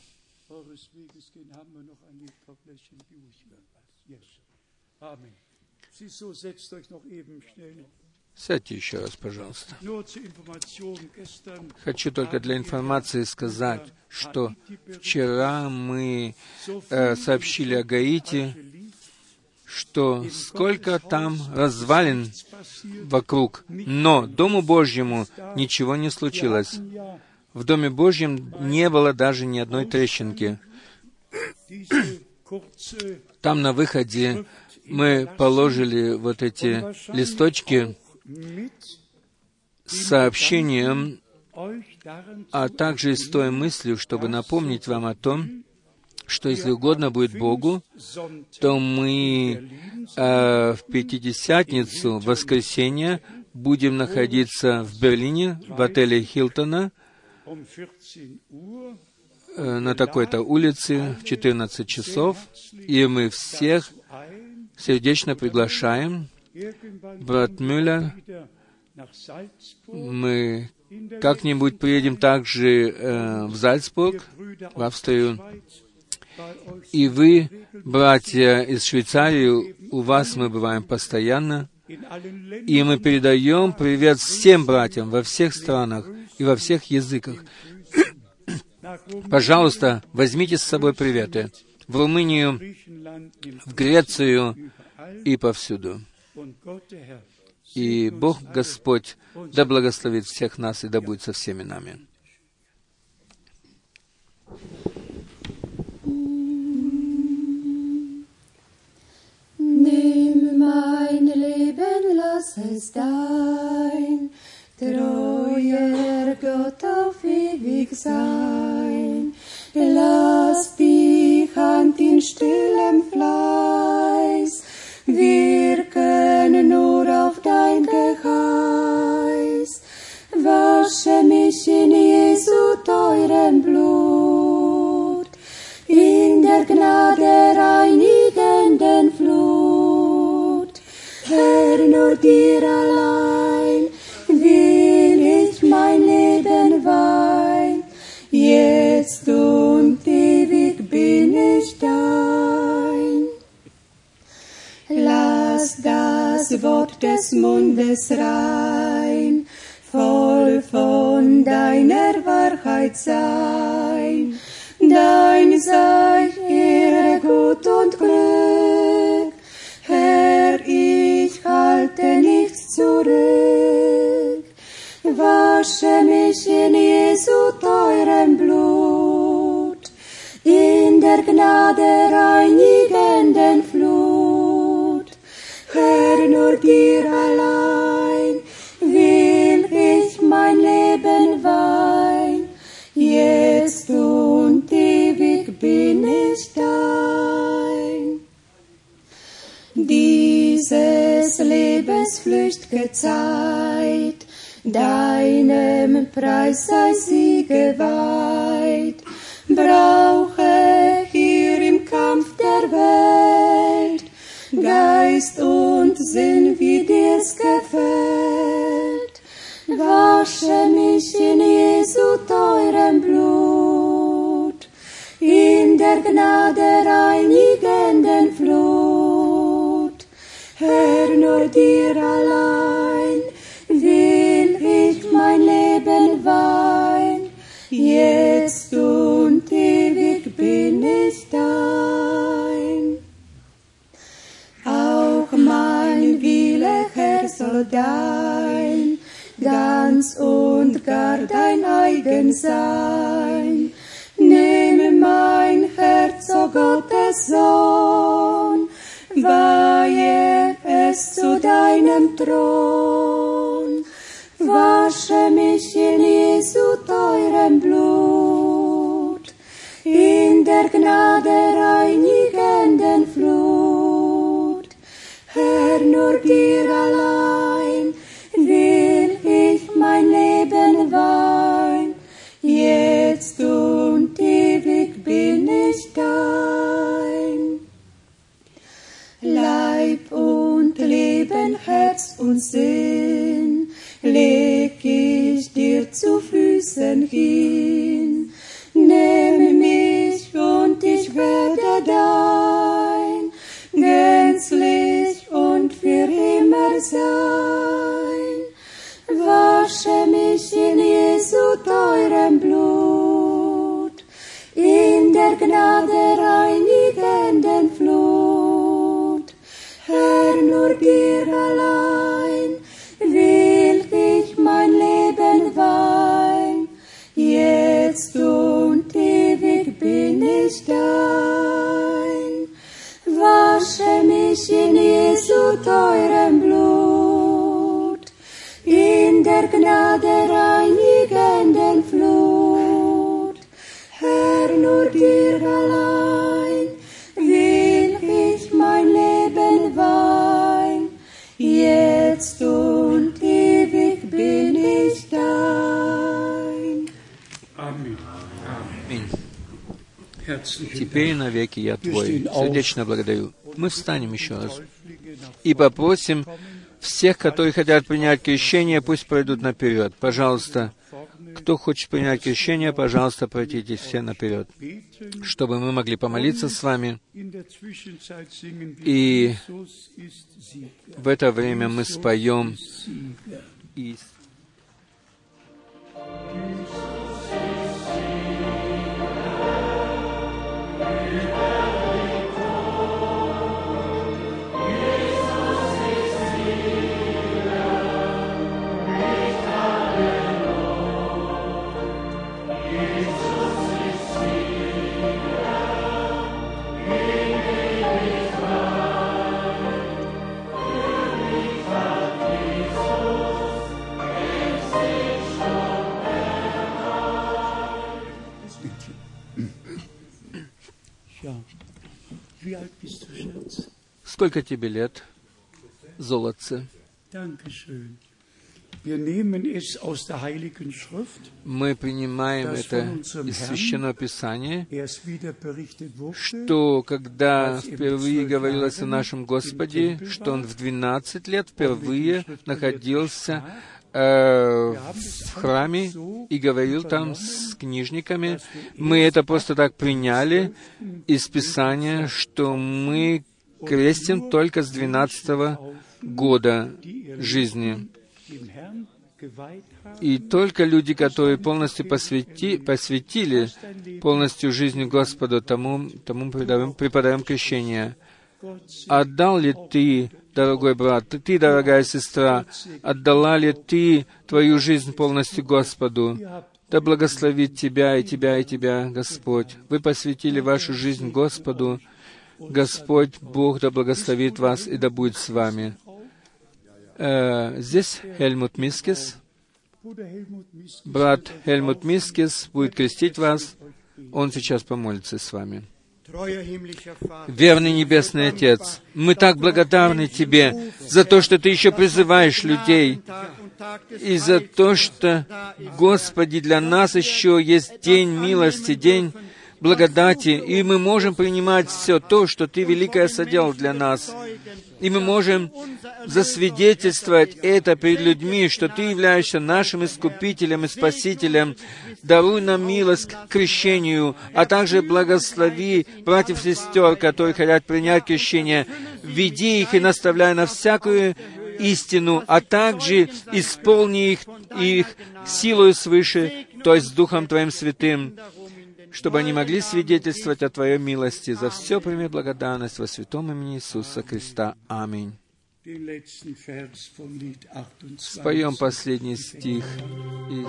Сядьте еще раз, пожалуйста. Хочу только для информации сказать, что вчера мы э, сообщили о Гаити, что сколько там развалин вокруг, но Дому Божьему ничего не случилось. В Доме Божьем не было даже ни одной трещинки. Там на выходе мы положили вот эти листочки с сообщением, а также с той мыслью, чтобы напомнить вам о том, что если угодно будет Богу, то мы э, в Пятидесятницу, в воскресенье, будем находиться в Берлине, в отеле Хилтона, на такой-то улице в 14 часов, и мы всех сердечно приглашаем. Брат Мюллер, мы как-нибудь приедем также э, в Зальцбург, в Австрию, и вы, братья из Швейцарии, у вас мы бываем постоянно, и мы передаем привет всем братьям во всех странах и во всех языках. Пожалуйста, возьмите с собой приветы в Румынию, в Грецию и повсюду. И Бог Господь да благословит всех нас и да будет со всеми нами. Es dein treuer Gott auf ewig sein. Wasche mich in Jesu teurem Blut, in der Gnade reinigenden Flut. Herr, nur dir allein will ich mein Leben weihen, jetzt und ewig bin ich dein. Wasche mich in Jesu teurem der Gnade reinigenden Flut. Herr, nur dir allein will ich mein Leben weihen, jetzt und ewig bin ich dein. Amen. Herzlichen Теперь навеки я Твой. Сердечно благодарю. Мы встанем еще раз. И попросим всех, которые хотят принять крещение, пусть пройдут наперед. Пожалуйста, кто хочет принять крещение, пожалуйста, пройдите все наперед, чтобы мы могли помолиться с вами. И в это время мы споем и. Сколько тебе лет, золотце? Мы принимаем это из Священного Писания, что когда впервые говорилось о нашем Господе, что Он в 12 лет впервые находился э, в храме и говорил там с книжниками, мы это просто так приняли из Писания, что мы крестим только с 12 года жизни. И только люди, которые полностью посвяти, посвятили полностью жизнь Господу, тому, тому преподаем, преподаем крещение. Отдал ли ты, дорогой брат, ты, дорогая сестра, отдала ли ты твою жизнь полностью Господу? Да благословит тебя и тебя и тебя Господь. Вы посвятили вашу жизнь Господу. Господь, Бог, да благословит вас и да будет с вами. Э, здесь Хельмут Мискис. Брат Хельмут Мискис будет крестить вас. Он сейчас помолится с вами. Верный Небесный Отец, мы так благодарны Тебе за то, что Ты еще призываешь людей, и за то, что, Господи, для нас еще есть день милости, день благодати, и мы можем принимать все то, что Ты великое соделал для нас. И мы можем засвидетельствовать это перед людьми, что Ты являешься нашим Искупителем и Спасителем. Даруй нам милость к крещению, а также благослови братьев и сестер, которые хотят принять крещение. Веди их и наставляй на всякую истину, а также исполни их, их силою свыше, то есть Духом Твоим Святым, чтобы они могли свидетельствовать о Твоей милости. За все прими благодарность во святом имени Иисуса Христа. Аминь. Den letzten Vers von Lied 28. Споем последний стих из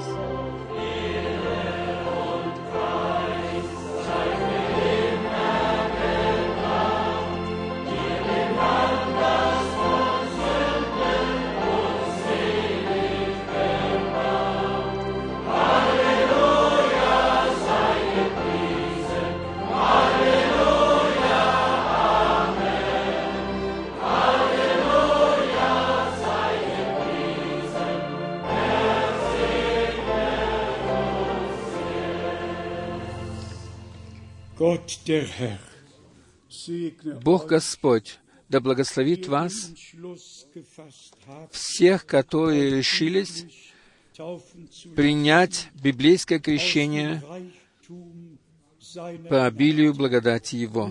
Бог Господь да благословит вас, всех, которые решились принять библейское крещение по обилию благодати Его.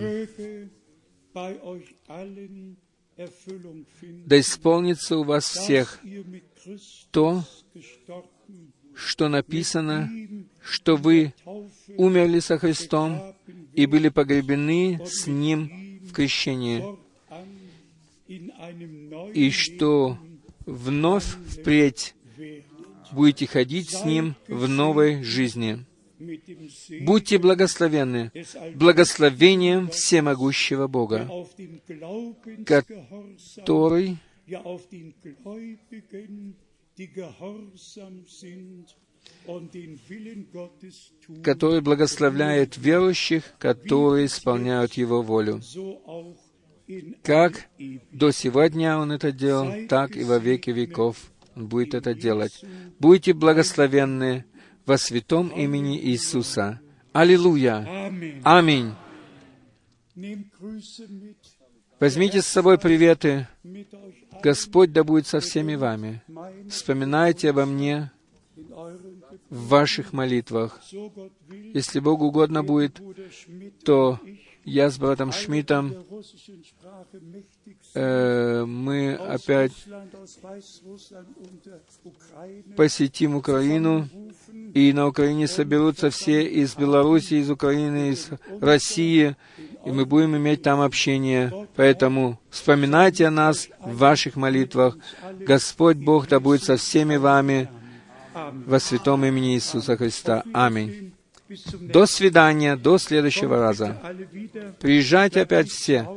Да исполнится у вас всех то, что написано, что вы умерли со Христом и были погребены с Ним в крещении, и что вновь впредь будете ходить с Ним в новой жизни. Будьте благословенны благословением всемогущего Бога, который который благословляет верующих, которые исполняют Его волю. Как до сего дня Он это делал, так и во веки веков Он будет это делать. Будьте благословенны во святом имени Иисуса. Аллилуйя! Аминь! Возьмите с собой приветы. Господь да будет со всеми вами. Вспоминайте обо мне. В ваших молитвах. Если Богу угодно будет, то я с братом Шмидтом, э, мы опять посетим Украину, и на Украине соберутся все из Беларуси, из Украины, из России, и мы будем иметь там общение. Поэтому вспоминайте о нас в ваших молитвах. Господь Бог да будет со всеми вами во святом имени Иисуса Христа. Аминь. До свидания, до следующего раза. Приезжайте опять все.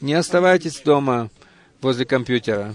Не оставайтесь дома возле компьютера.